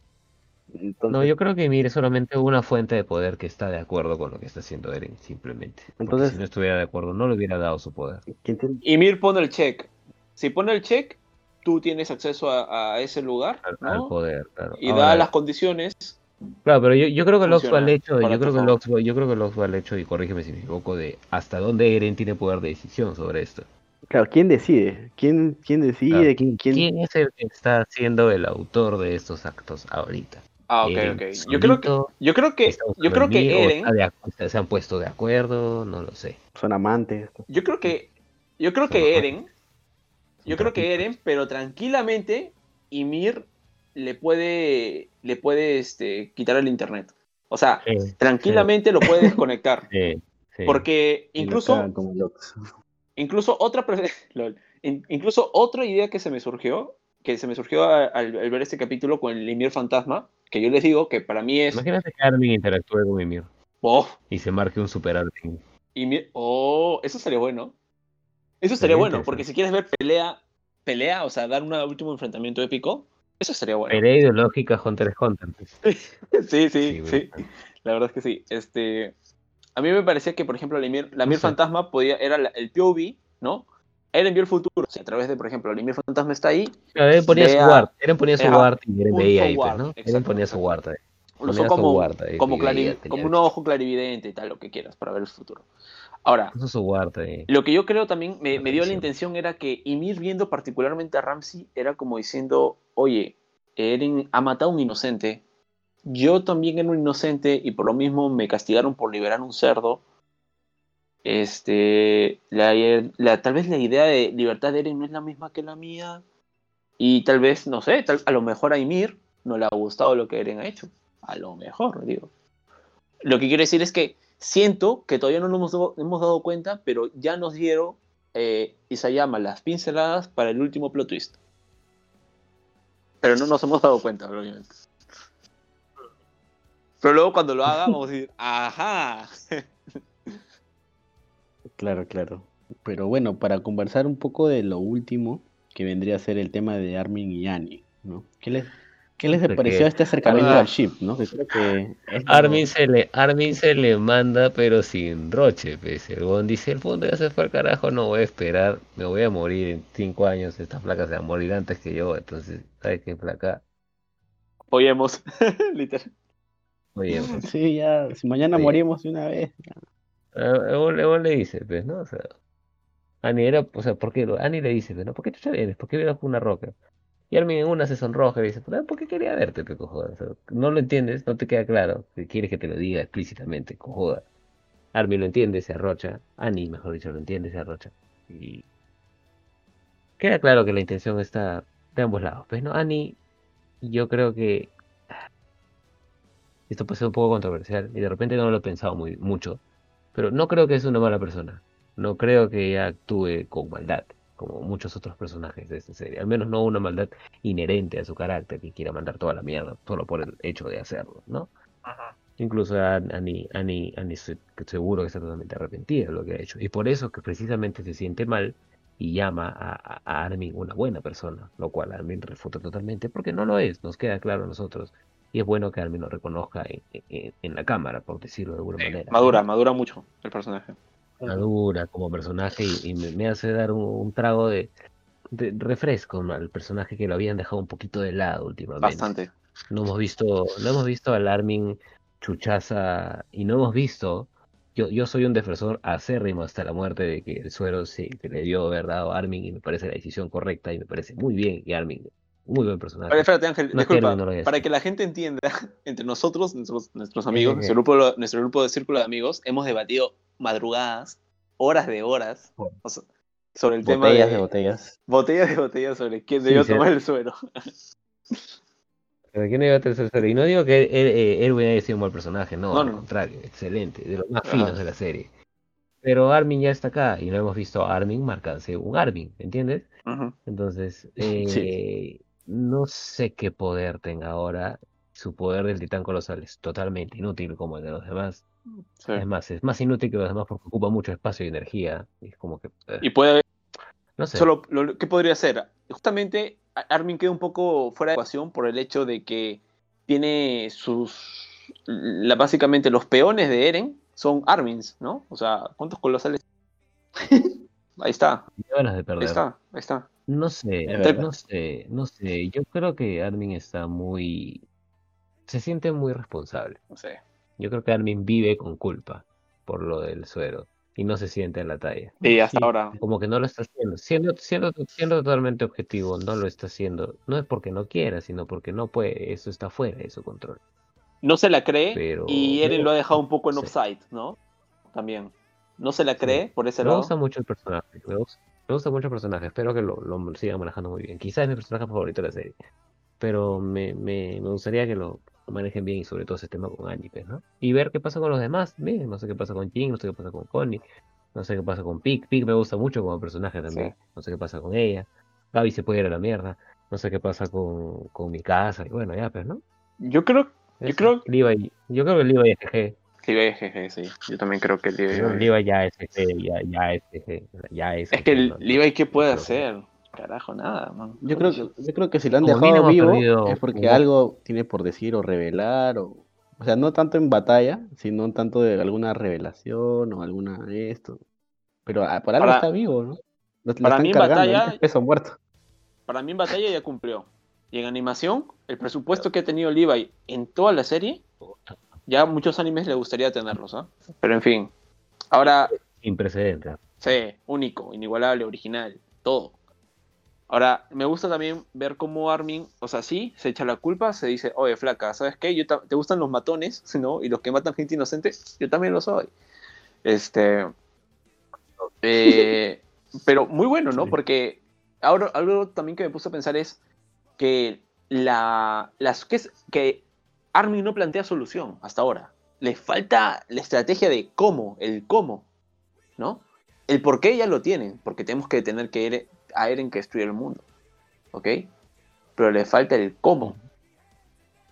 Entonces, No, yo creo que Ymir es solamente una fuente de poder que está de acuerdo con lo que está haciendo Eren, simplemente. Porque Entonces- si no estuviera de acuerdo, no le hubiera dado su poder. ¿quién tiene- Y Mir pone el check. Si pone el check, tú tienes acceso a, a ese lugar, Al, ¿no? al poder, claro. Y Ahora, da las condiciones. Claro, pero yo, yo creo que el Oxford ha hecho, yo creo que el. Oxford, yo creo que el Oxford ha hecho, y corrígeme si me equivoco, de hasta dónde Eren tiene poder de decisión sobre esto. Claro, ¿quién decide? ¿Quién, quién decide? Claro, ¿Quién, quién- ¿Quién es el que está siendo el autor de estos actos ahorita? Ah, ok, Eren ok. Yo creo que, yo creo que, yo creo que Eren, de se han puesto de acuerdo, no lo sé. son amantes? yo creo que, yo creo Son que amantes. Eren, yo creo que Eren, pero tranquilamente, Ymir le puede, le puede, este, quitar el internet. O sea, Sí, tranquilamente lo puede desconectar. sí, sí. Porque incluso, incluso otra, lol. In- incluso otra idea que se me surgió, que se me surgió al, al ver este capítulo con el Ymir fantasma, que yo les digo que para mí es, Imagínate que Armin interactúe con Ymir oh, y se marque un super Armin. Ymir- oh, eso estaría bueno. Eso estaría Sería bueno, porque si quieres ver pelea, pelea, o sea, dar un último enfrentamiento épico, eso estaría bueno. Pelea ideológica Hunter x Hunter. Sí, sí, Sí. La verdad es que sí. Este, a mí me parecía que, por ejemplo, la Ymir, la sé. fantasma podía, era la- el POV, ¿no? Eren vio el futuro. O sea, a través de, por ejemplo, el Ymir fantasma está ahí, Claro, Eren ponía su guard, Eren ponía su guard y Eren veía ahí, pues, ¿no? Eren ponía su guard ahí. lo como, como, como un ojo clarividente y tal, lo que quieras, para ver el futuro. Ahora, su. Lo que yo creo también me, me dio la intención era que Ymir viendo particularmente a Ramsey era como diciendo, oye, Eren ha matado a un inocente, yo también era un inocente y por lo mismo me castigaron por liberar un cerdo. Este, la, la- tal vez la idea de libertad de Eren no es la misma que la mía y tal vez, no sé, tal- a lo mejor a Ymir no le ha gustado lo que Eren ha hecho. A lo mejor, digo. Lo que quiero decir es que siento que todavía no nos hemos, dado- cuenta, pero ya nos dieron eh, Isayama las pinceladas para el último plot twist. Pero no nos hemos dado cuenta, obviamente. Pero luego cuando lo haga, vamos a decir, ajá. Claro, claro. Pero bueno, para conversar un poco de lo último, que vendría a ser el tema de Armin y Annie, ¿no? ¿Qué les, qué les Porque- pareció este acercamiento Ah. al ship, ¿no? Que creo que es lo- Armin se le, Armin se le manda, pero sin roche, pues. El huevón dice, el fondo ya se fue al carajo, no voy a esperar, me voy a morir en cinco años, esta placa se va a morir antes que yo, entonces, ¿sabes qué placa? Oímos, literal. Oye, pues, Sí, ya, si mañana Oye. morimos de una vez. el huevón- el huevón le dice, pues, ¿no? O sea, Annie era, o sea, ¿por qué? lo- Annie le dice, pues, ¿no? ¿Por qué chucha vienes? ¿Por qué vienes con una roca? Y Armin en una se sonroja y dice, "Puta, ¿por qué quería verte, pe, cojoda? No lo entiendes, no te queda claro, que quieres que te lo diga explícitamente, cojoda. Armin lo entiende, se arrocha. Annie, mejor dicho, lo entiende, se arrocha. Y queda claro que la intención está de ambos lados. Pues no, Annie, yo creo que esto puede ser un poco controversial y de repente no lo he pensado muy mucho, pero no creo que es una mala persona. No creo que ella actúe con maldad, como muchos otros personajes de esta serie. Al menos no una maldad inherente a su carácter que quiera mandar toda la mierda solo por el hecho de hacerlo, ¿no? Incluso a Annie, Annie, Annie se- seguro que está totalmente arrepentida de lo que ha hecho. Y por eso que precisamente se siente mal y llama a, a- a Armin una buena persona, lo cual Armin refuta totalmente, porque no lo es, nos queda claro a nosotros. Y es bueno que Armin lo reconozca en, en- en la cámara, por decirlo de alguna Sí, manera. madura, madura mucho el personaje. Madura como personaje y, y me, me hace dar un, un trago de, de refresco al personaje que lo habían dejado un poquito de lado últimamente. Bastante. No hemos visto, no hemos visto al Armin Chuchaza y no hemos visto. Yo, yo soy un defensor acérrimo hasta la muerte de que el suero sí, que le dio verdad a Armin y me parece la decisión correcta y me parece muy bien y Armin, muy buen personaje. Espérate, Ángel, No disculpa. No para que la gente entienda, entre nosotros, nuestros, nuestros Sí, amigos, sí, nuestro sí. grupo, nuestro grupo de círculo de amigos, hemos debatido madrugadas, horas de horas, Bueno. o sea, sobre el tema Botellas de, botellas. botellas de botellas sobre quién Sí, debió sí. tomar el suero. Pero ¿quién iba a tercer suero? Y no digo que Er- eh, Erwin haya sido un mal personaje, no, No, al no. contrario, excelente, de los más Ajá. finos de la serie. Pero Armin ya está acá y no hemos visto a Armin marcarse un Armin, ¿entiendes? Entonces, eh, no sé qué poder tenga ahora. Su poder del titán colosal es totalmente inútil como el de los demás. Sí. Es más, es más inútil que los demás porque ocupa mucho espacio y energía. Y es como que, eh, Y puede haber, no sé. solo, lo- ¿qué podría ser? Justamente Armin queda un poco fuera de ecuación por el hecho de que tiene sus, la, básicamente los peones de Eren son Armins, ¿no? O sea, ¿cuántos colosales? ahí está, ganas de ahí perder. está, ahí está. No sé, no sé, no sé. Yo creo que Armin está muy... Se siente muy responsable. No sé. Yo creo que Armin vive con culpa por lo del suero y no se siente en la talla. Y hasta Sí. ahora. Como que no lo está haciendo. Siendo, siendo, siendo totalmente objetivo, no lo está haciendo. No es porque no quiera, sino porque no puede. Eso está fuera de su control. No se la cree Pero y Eren me lo ha dejado un poco en sí. offside, ¿no? También. No se la Sí. cree por ese Me lado. gusta mucho el personaje. Me gusta, me gusta mucho el personaje. Espero que lo, lo sigan manejando muy bien. Quizás es mi personaje favorito de la serie. Pero me, me, me gustaría que lo manejen bien y sobre todo ese tema con Annie, pues, ¿no? Y ver qué pasa con los demás. Bien, no sé qué pasa con Jin, no sé qué pasa con Connie, no sé qué pasa con Pig. Pig me gusta mucho como personaje también. Sí. No sé qué pasa con ella. Gaby se puede ir a la mierda. No sé qué pasa con, con mi casa. Y bueno, ya, pues, ¿no? Yo creo Yo creo- Levi- yo creo que Levi es GG. Levi GG, sí. Yo también creo que Levi. Yo creo que Levi ya es GG, ya, ya es sea, Ya es Es que no- ¿qué puede no creo que- hacer? Carajo, nada, man. Yo creo, que, yo creo que si lo han Como dejado vivo perdido es porque algo tiene por decir o revelar, o, o sea, no tanto en batalla, sino tanto de alguna revelación o alguna de esto. Pero ah, por algo Para- está vivo, ¿no? Lo, lo para están mí en cargando, batalla- peso muerto. Para mí en batalla ya cumplió. Y en animación, el presupuesto que ha tenido Levi en toda la serie, ya muchos animes le gustaría tenerlos, ¿ah? Pero en fin. Ahora, Sin precedentes. sí, único, inigualable, original, todo. Ahora, me gusta también ver cómo Armin, o sea, sí, se echa la culpa, se dice, oye, flaca, ¿sabes qué? Yo ¿Te gustan los matones? ¿No? Y los que matan gente inocente, yo también lo soy. Este. eh, pero muy bueno, ¿no? Porque ahora algo también que me puse a pensar es que la. Las, que, es, que Armin no plantea solución hasta ahora. Le falta la estrategia de cómo, el cómo, ¿no? El por qué ya lo tienen, porque tenemos que tener que ir a Eren que destruye el mundo, ¿ok? Pero le falta el cómo.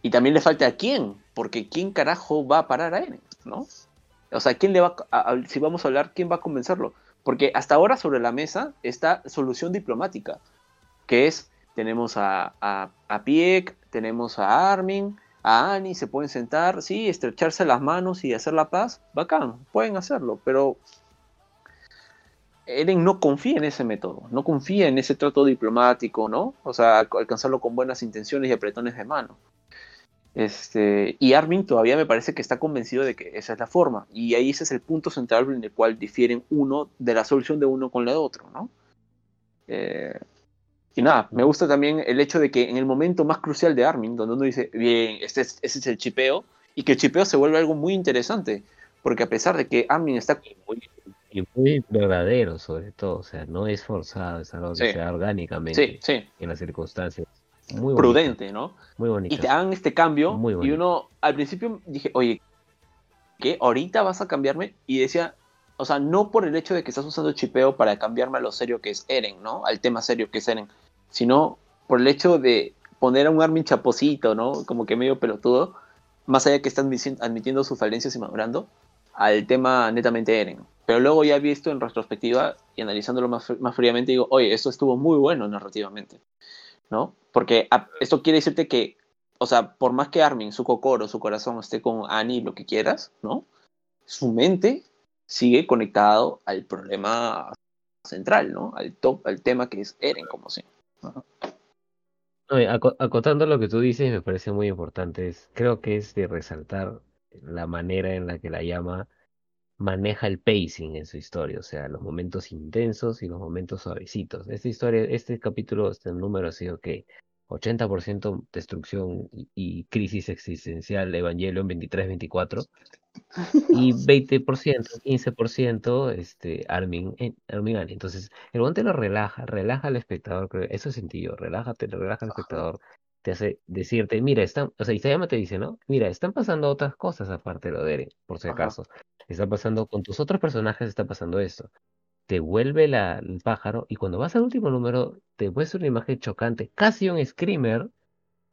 Y también le falta a quién, porque quién carajo va a parar a Eren, ¿no? O sea, ¿quién le va a- si vamos a hablar, quién va a convencerlo? Porque hasta ahora sobre la mesa está solución diplomática, que es, tenemos a, a, a Pieck, tenemos a Armin, a Annie, se pueden sentar, sí, estrecharse las manos y hacer la paz, bacán, pueden hacerlo, pero Eren no confía en ese método, no confía en ese trato diplomático, ¿no? O sea, al- alcanzarlo con buenas intenciones y apretones de mano. Este, y Armin todavía me parece que está convencido de que esa es la forma. Y ahí ese es el punto central en el cual difieren uno de la solución de uno con la de otro, ¿no? Eh, y nada, me gusta también el hecho de que en el momento más crucial de Armin, donde uno dice, bien, este es, ese es el chipeo, y que el chipeo se vuelve algo muy interesante, porque a pesar de que Armin está muy, y muy verdadero, sobre todo. O sea, no es forzado, es algo que Sí. se da orgánicamente sí, sí, en las circunstancias. Muy prudente, ¿no? Muy bonito. Y te dan este cambio. Muy y uno al principio dije, oye, ¿qué? ¿Ahorita vas a cambiarme? Y decía, o sea, no por el hecho de que estás usando chipeo para cambiarme a lo serio que es Eren, ¿no? Al tema serio que es Eren. Sino por el hecho de poner a un Armin chaposito, ¿no? Como que medio pelotudo. Más allá que están admitiendo sus falencias y madurando. Al tema netamente Eren. Pero luego ya visto en retrospectiva y analizándolo más, más fríamente, digo, oye, esto estuvo muy bueno narrativamente. ¿no? Porque a- esto quiere decirte que, o sea, por más que Armin, su cocoro, su corazón esté con Annie, lo que quieras, ¿no? Su mente sigue conectado al problema central, ¿no? Al top, al tema que es Eren, como sea. Aco- acotando lo que tú dices, me parece muy importante. Es, creo que es de resaltar la manera en la que la llama maneja el pacing en su historia, o sea, los momentos intensos y los momentos suavecitos. Esta historia, este capítulo, este número ha sido que 80% destrucción y, crisis existencial Evangelion 23-24 y 20%, 15% este, Armin, eh, Armin. Entonces, el guante lo relaja, relaja al espectador, creo, eso sentí yo, relájate, relaja al espectador, te hace decirte, mira, están, o sea, Isayama te dice, ¿no? Mira, están pasando otras cosas aparte de lo de Eren, por si Ajá. acaso. Está pasando, con tus otros personajes está pasando esto. Te vuelve la, el pájaro y cuando vas al último número te muestra una imagen chocante, casi un screamer,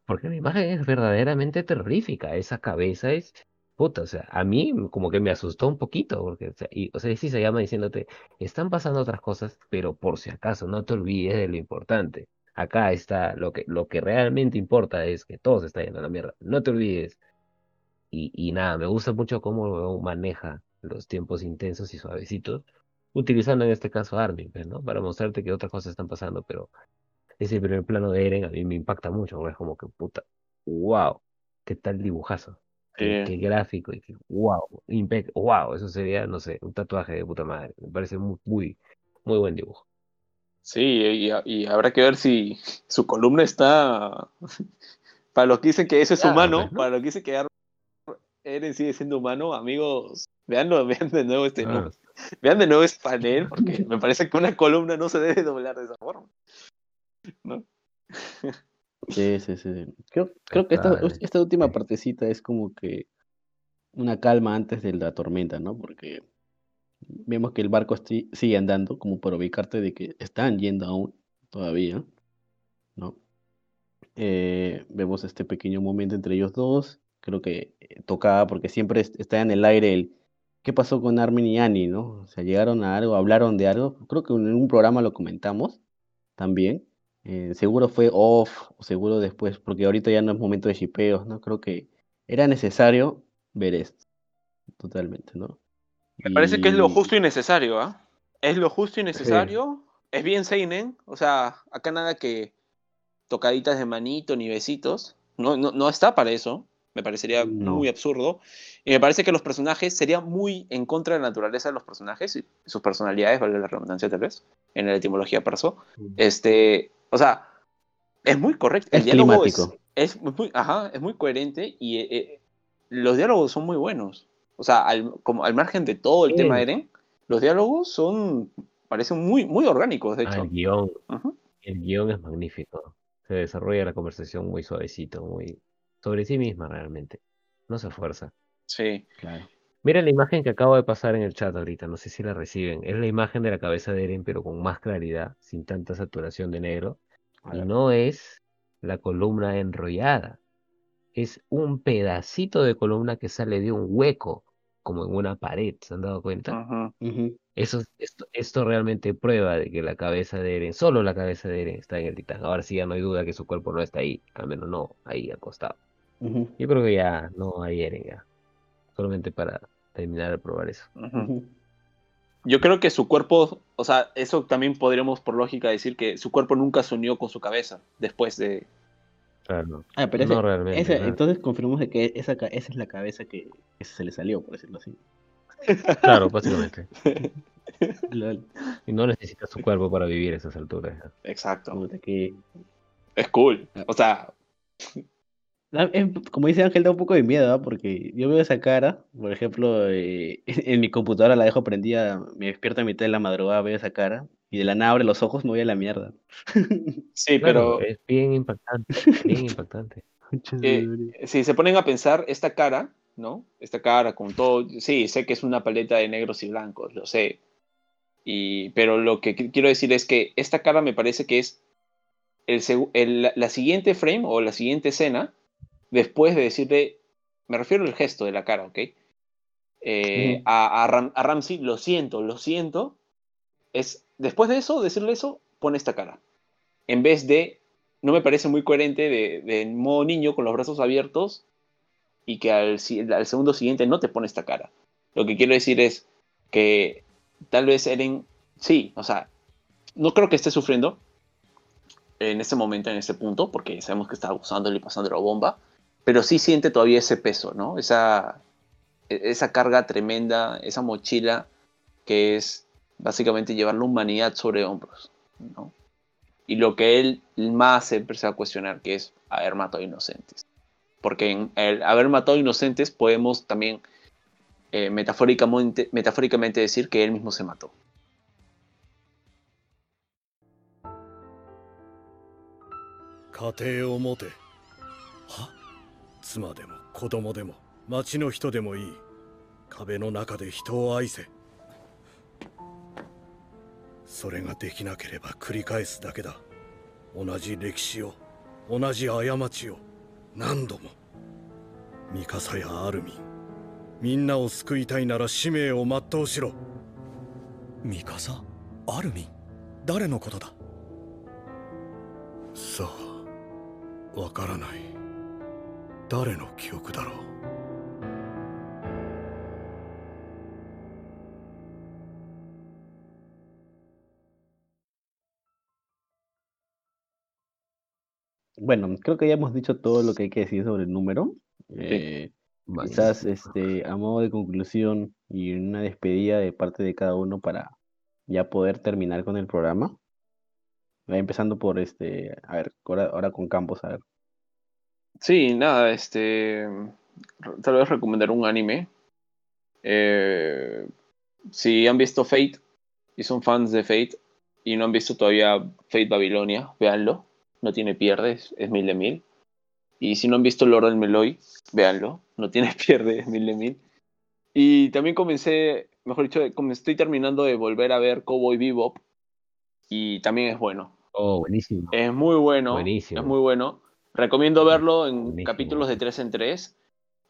porque la imagen es verdaderamente terrorífica. Esa cabeza es puta, o sea, a mí como que me asustó un poquito, porque, o sea, y, o sea, sí se llama diciéndote, están pasando otras cosas, pero por si acaso, no te olvides de lo importante. Acá está, lo que, lo que realmente importa es que todo se está yendo a la mierda, no te olvides. Y, y nada, me gusta mucho cómo maneja los tiempos intensos y suavecitos, utilizando en este caso Armin, pues, ¿no? Para mostrarte que otras cosas están pasando, pero ese primer plano de Eren a mí me impacta mucho, es como que, puta, wow, qué tal dibujazo, qué, qué gráfico, y que, wow, impec wow, eso sería, no sé, un tatuaje de puta madre, me parece muy, muy, muy buen dibujo. Sí, y, y habrá que ver si su columna está. Para los que dicen que eso es Claro, humano, pues, ¿no? para los que dicen que Eren sigue siendo humano, amigos, veanlo, vean de nuevo este Claro. vean de nuevo este panel, porque me parece que una columna no se debe doblar de esa forma. ¿no? Sí, sí, sí. Creo, creo que esta, esta última partecita es como que una calma antes de la tormenta, ¿no? Porque vemos que el barco sigue andando, como para ubicarte de que están yendo aún todavía, ¿no? Eh, vemos este pequeño momento entre ellos dos, creo que eh, tocaba porque siempre es- está en el aire el ¿qué pasó con Armin y Annie, ¿no? O sea, llegaron a algo, hablaron de algo, creo que en un programa lo comentamos también. Eh, seguro fue off, seguro después, porque ahorita ya no es momento de shipeos, ¿no? Creo que era necesario ver esto, totalmente, ¿no? Me parece que es lo justo y necesario, ¿ah? Es lo justo y necesario. Es bien Seinen. O sea, acá nada que tocaditas de manito ni besitos. No, no, no está para eso. Me parecería No. muy absurdo. Y me parece que los personajes sería muy en contra de la naturaleza de los personajes y sus personalidades, vale la redundancia tal vez, en la etimología perso. Este, o sea, es muy correcto. El Es diálogo es, climático. es muy, ajá, es muy coherente y eh, eh, los diálogos son muy buenos. O sea, al, como, al margen de todo el Sí. tema de Eren, los diálogos son, parecen muy, muy orgánicos, de Ah, hecho. el guion, el guion es magnífico. Se desarrolla la conversación muy suavecito, muy sobre sí misma realmente. No se esfuerza. Sí. Claro. Mira la imagen que acabo de pasar en el chat ahorita, no sé si la reciben. Es la imagen de la cabeza de Eren, pero con más claridad, sin tanta saturación de negro. Y no es la columna enrollada. Es un pedacito de columna que sale de un hueco, como en una pared, ¿se han dado cuenta? Eso, esto, esto realmente prueba de que la cabeza de Eren, solo la cabeza de Eren está en el titán. Ahora sí ya no hay duda que su cuerpo no está ahí, al menos no ahí acostado. Yo creo que ya no hay Eren ya. Solamente para terminar de probar eso. Yo creo que su cuerpo, o sea, eso también podríamos por lógica decir que su cuerpo nunca se unió con su cabeza después de... Claro. Ah, pero No ese- realmente, ese- claro. entonces confirmamos de que esa, esa es la cabeza que, que se le salió, por decirlo así. Claro, básicamente. Lol. Y no necesita su cuerpo para vivir a esas alturas. Exacto. Que- Es cool. O sea, como dice Ángel, da un poco de miedo, ¿ah? Porque yo veo esa cara, por ejemplo, eh, en mi computadora la dejo prendida, me despierto a mitad de la madrugada, veo esa cara, y de la nada abre los ojos, me voy a la mierda. sí, Claro, pero es bien impactante, bien impactante. Eh, si se ponen a pensar, esta cara, ¿no? Esta cara con todo, sí, sé que es una paleta de negros y blancos, lo sé. Y, pero lo que qu- quiero decir es que esta cara me parece que es el, el- la siguiente frame o la siguiente escena, después de decirle, me refiero al gesto de la cara, ¿ok? Eh, a, a, Ram- a Ramsey, lo siento, lo siento. Es, después de eso, decirle eso, pone esta cara. En vez de, no me parece muy coherente de, de modo niño con los brazos abiertos y que al, segundo siguiente no te pone esta cara. Lo que quiero decir es, que tal vez Eren, sí, o sea, no creo que esté sufriendo en este momento, en este punto, porque sabemos que está abusándole y pasando la bomba, pero sí siente todavía ese peso, ¿no? Esa, e, esa carga tremenda, esa mochila que es básicamente llevar la humanidad sobre hombros, ¿no? Y lo que él más se empieza a cuestionar, que es haber matado inocentes. Porque en el haber matado inocentes podemos también eh, metafóricamente, metafóricamente decir que él mismo se mató. 妻でも子供でも町の人でもいい。壁の中で人を愛せ。それができなければ繰り返すだけだ。同じ歴史を同じ過ちを何度も。ミカサやアルミンみんなを救いたいなら使命を全うしろ。ミカサアルミン？誰のことだ？さあわからない誰の記憶だろう Bueno, creo que ya hemos dicho todo lo que hay que decir sobre el número. Eh, Vale. quizás este, a modo de conclusión y una despedida de parte de cada uno para ya poder terminar con el programa. Va empezando por este, a ver, ahora, ahora con Campos, a ver. Sí, nada, este. Tal vez recomendar un anime. Eh, si han visto Fate y son fans de Fate y no han visto todavía Fate Babilonia, véanlo. No tiene pierde, es, es mil de mil. Y si no han visto Lord del Meloy, véanlo. No tiene pierde, es mil de mil. Y también comencé, mejor dicho, como estoy terminando de volver a ver Cowboy Bebop. Y también es bueno. Oh, buenísimo. Es muy bueno. Buenísimo. Es muy bueno. Recomiendo verlo en Buenísimo. capítulos de 3 en 3.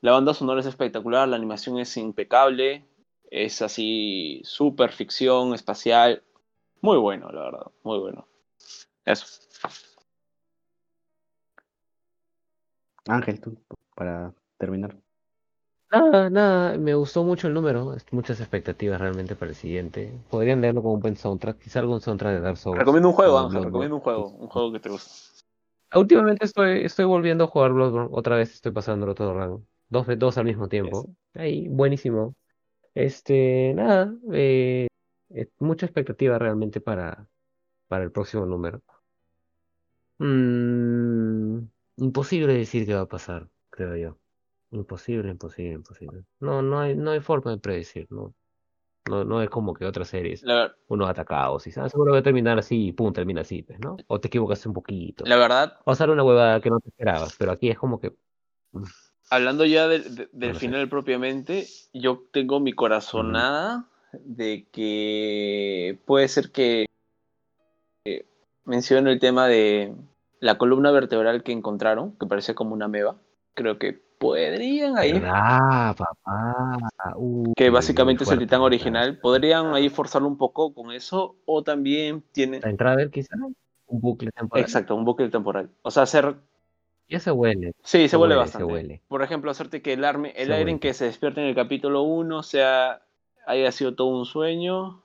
La banda sonora es espectacular, la animación es impecable. Es así, super ficción espacial. Muy bueno, la verdad. Muy bueno. Eso. Ángel, tú, para terminar. Nada, nada, me gustó mucho el número, muchas expectativas realmente para el siguiente. Podrían leerlo como un buen soundtrack, quizá algún soundtrack de Dark Souls. Recomiendo un juego, Ángel. Recomiendo un juego. Un juego que te guste. Últimamente estoy, estoy volviendo a jugar Bloodborne, otra vez estoy pasándolo todo rango. Dos, dos al mismo tiempo. Ahí, buenísimo. Este, nada, eh, eh, mucha expectativa realmente para, para el próximo número. Mm, imposible decir qué va a pasar, creo yo. Imposible, imposible, imposible. No, no hay, no hay forma de predecir, no. No, no es como que otras series, La, unos atacados y ah, seguro va a terminar así y pum, termina así, pues, ¿no? O te equivocaste un poquito. la verdad, Pasar una huevada que no te esperabas, pero aquí es como que hablando ya del- de- del No sé. final propiamente, yo tengo mi corazonada de que puede ser que eh, mencione el tema de la columna vertebral que encontraron, que parece como una meba. Creo que podrían ahí, ¿Verdad, papá? Uy, que básicamente es el titán original, podrían ahí forzarlo un poco con eso, o también tiene, La entrada ver quizá un bucle temporal. exacto, un bucle temporal. O sea, hacer Ya se huele. Sí, se, huele, bastante. se huele. Por ejemplo, hacerte que el, arme, el Se aire huele. en que se despierta en el capítulo 1 sea, haya sido todo un sueño.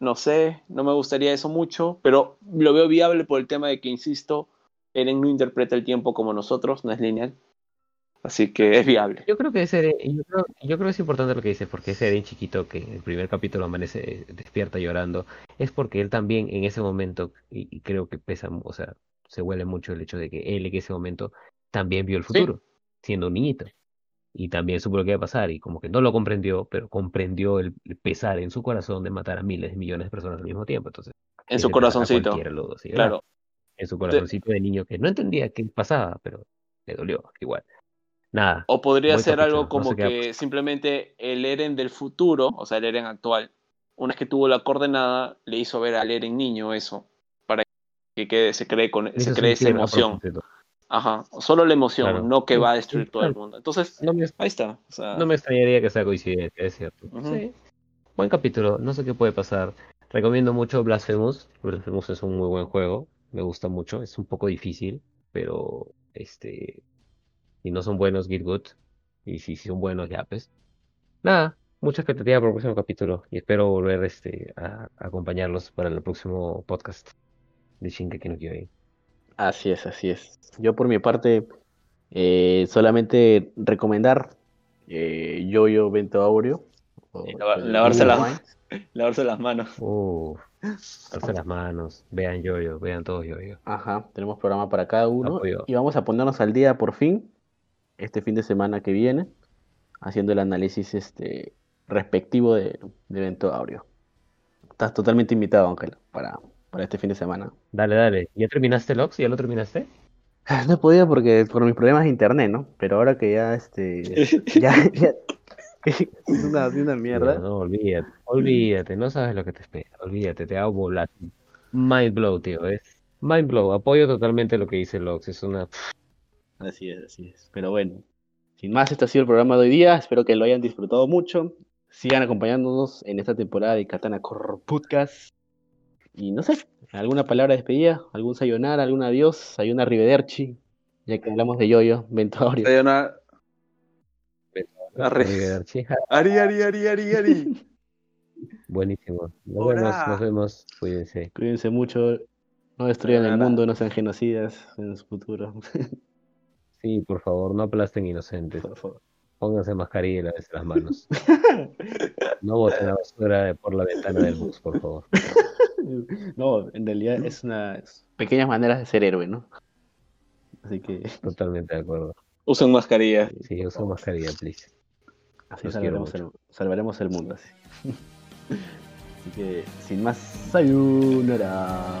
No sé, no me gustaría eso mucho, pero lo veo viable por el tema de que, insisto, Eren no interpreta el tiempo como nosotros, no es lineal. Así que es viable. Yo creo que ese yo creo, yo creo que es importante lo que dices, porque ese Eren chiquito que en el primer capítulo amanece, despierta llorando, es porque él también en ese momento, y, y creo que pesa, o sea, se huele mucho el hecho de que él en ese momento también vio el futuro, siendo un niñito, y también supo lo que iba a pasar, y como que no lo comprendió, pero comprendió el, el pesar en su corazón de matar a miles de millones de personas al mismo tiempo, entonces, En su corazoncito. cualquiera lo hace llorar. Claro. en su corazoncito de niño que no entendía qué pasaba, pero le dolió igual. Nada, O podría ser algo no como sé que simplemente el Eren del futuro, o sea, el Eren actual, una vez que tuvo la coordenada, le hizo ver al Eren niño eso, para que quede- se cree, con, se cree esa emoción. Ajá, solo la emoción, Claro. no que va a destruir todo el mundo. Entonces, No me, ahí está. O sea, no me extrañaría que sea coincidencia, es cierto. Sí. Buen capítulo, no sé qué puede pasar. Recomiendo mucho Blasphemous. Blasphemous es un muy buen juego, me gusta mucho, es un poco difícil, pero este, si no son buenos, get good. Y si, si son buenos, ya pues. Nada, mucha expectativa por el próximo capítulo y espero volver este, a, a acompañarlos para el próximo podcast de Shinkeki no Kyojin. Así es, así es. Yo por mi parte, eh, solamente recomendar eh, Yo-Yo Bento Aureo. Y lavarse Wine. Lavarse las manos. Uh, darse las manos, vean yo-yo, vean todo yo-yo. Ajá, tenemos programa para cada uno Apoyo. y vamos a ponernos al día por fin, este fin de semana que viene, haciendo el análisis este respectivo de, Bento Aureo. Estás totalmente invitado, Ángel, para, para este fin de semana. Dale, dale. ¿Ya terminaste, Lox? ¿Ya lo terminaste? No he podido porque por mis problemas de internet, ¿no? Pero ahora que ya este ya, ya es una, mierda. No, no, olvídate, olvídate, no sabes lo que te espera, olvídate, te hago volar. Mind blow, tío, es mind blow, apoyo totalmente lo que dice Lox, es una... Así es, así es. Pero bueno, sin más, este ha sido el programa de hoy día. Espero que lo hayan disfrutado mucho. Sigan acompañándonos en esta temporada de Katana Core Podcast. Y no sé, alguna palabra de despedida, algún sayonara, algún adiós, hay una arrivederci, ya que hablamos de yoyo, Ventorio. Arre. Arrivederci. Ari, Ari, Ari, Ari, Ari. Buenísimo, nos Hola. vemos, nos vemos, cuídense. Cuídense mucho, no destruyan el Sayonara. mundo, no sean genocidas en su futuro. Sí, por favor, no aplasten inocentes, Por favor. pónganse mascarilla y lávense las manos. No boten la basura por la ventana del bus, por favor. No, en realidad es una pequeñas maneras de ser héroe, ¿no? Así que Totalmente de acuerdo. Usen mascarilla. Sí, usa mascarilla, please. así Los quiero salvaremos el, salvaremos el mundo. Así. así que sin más, sayonara.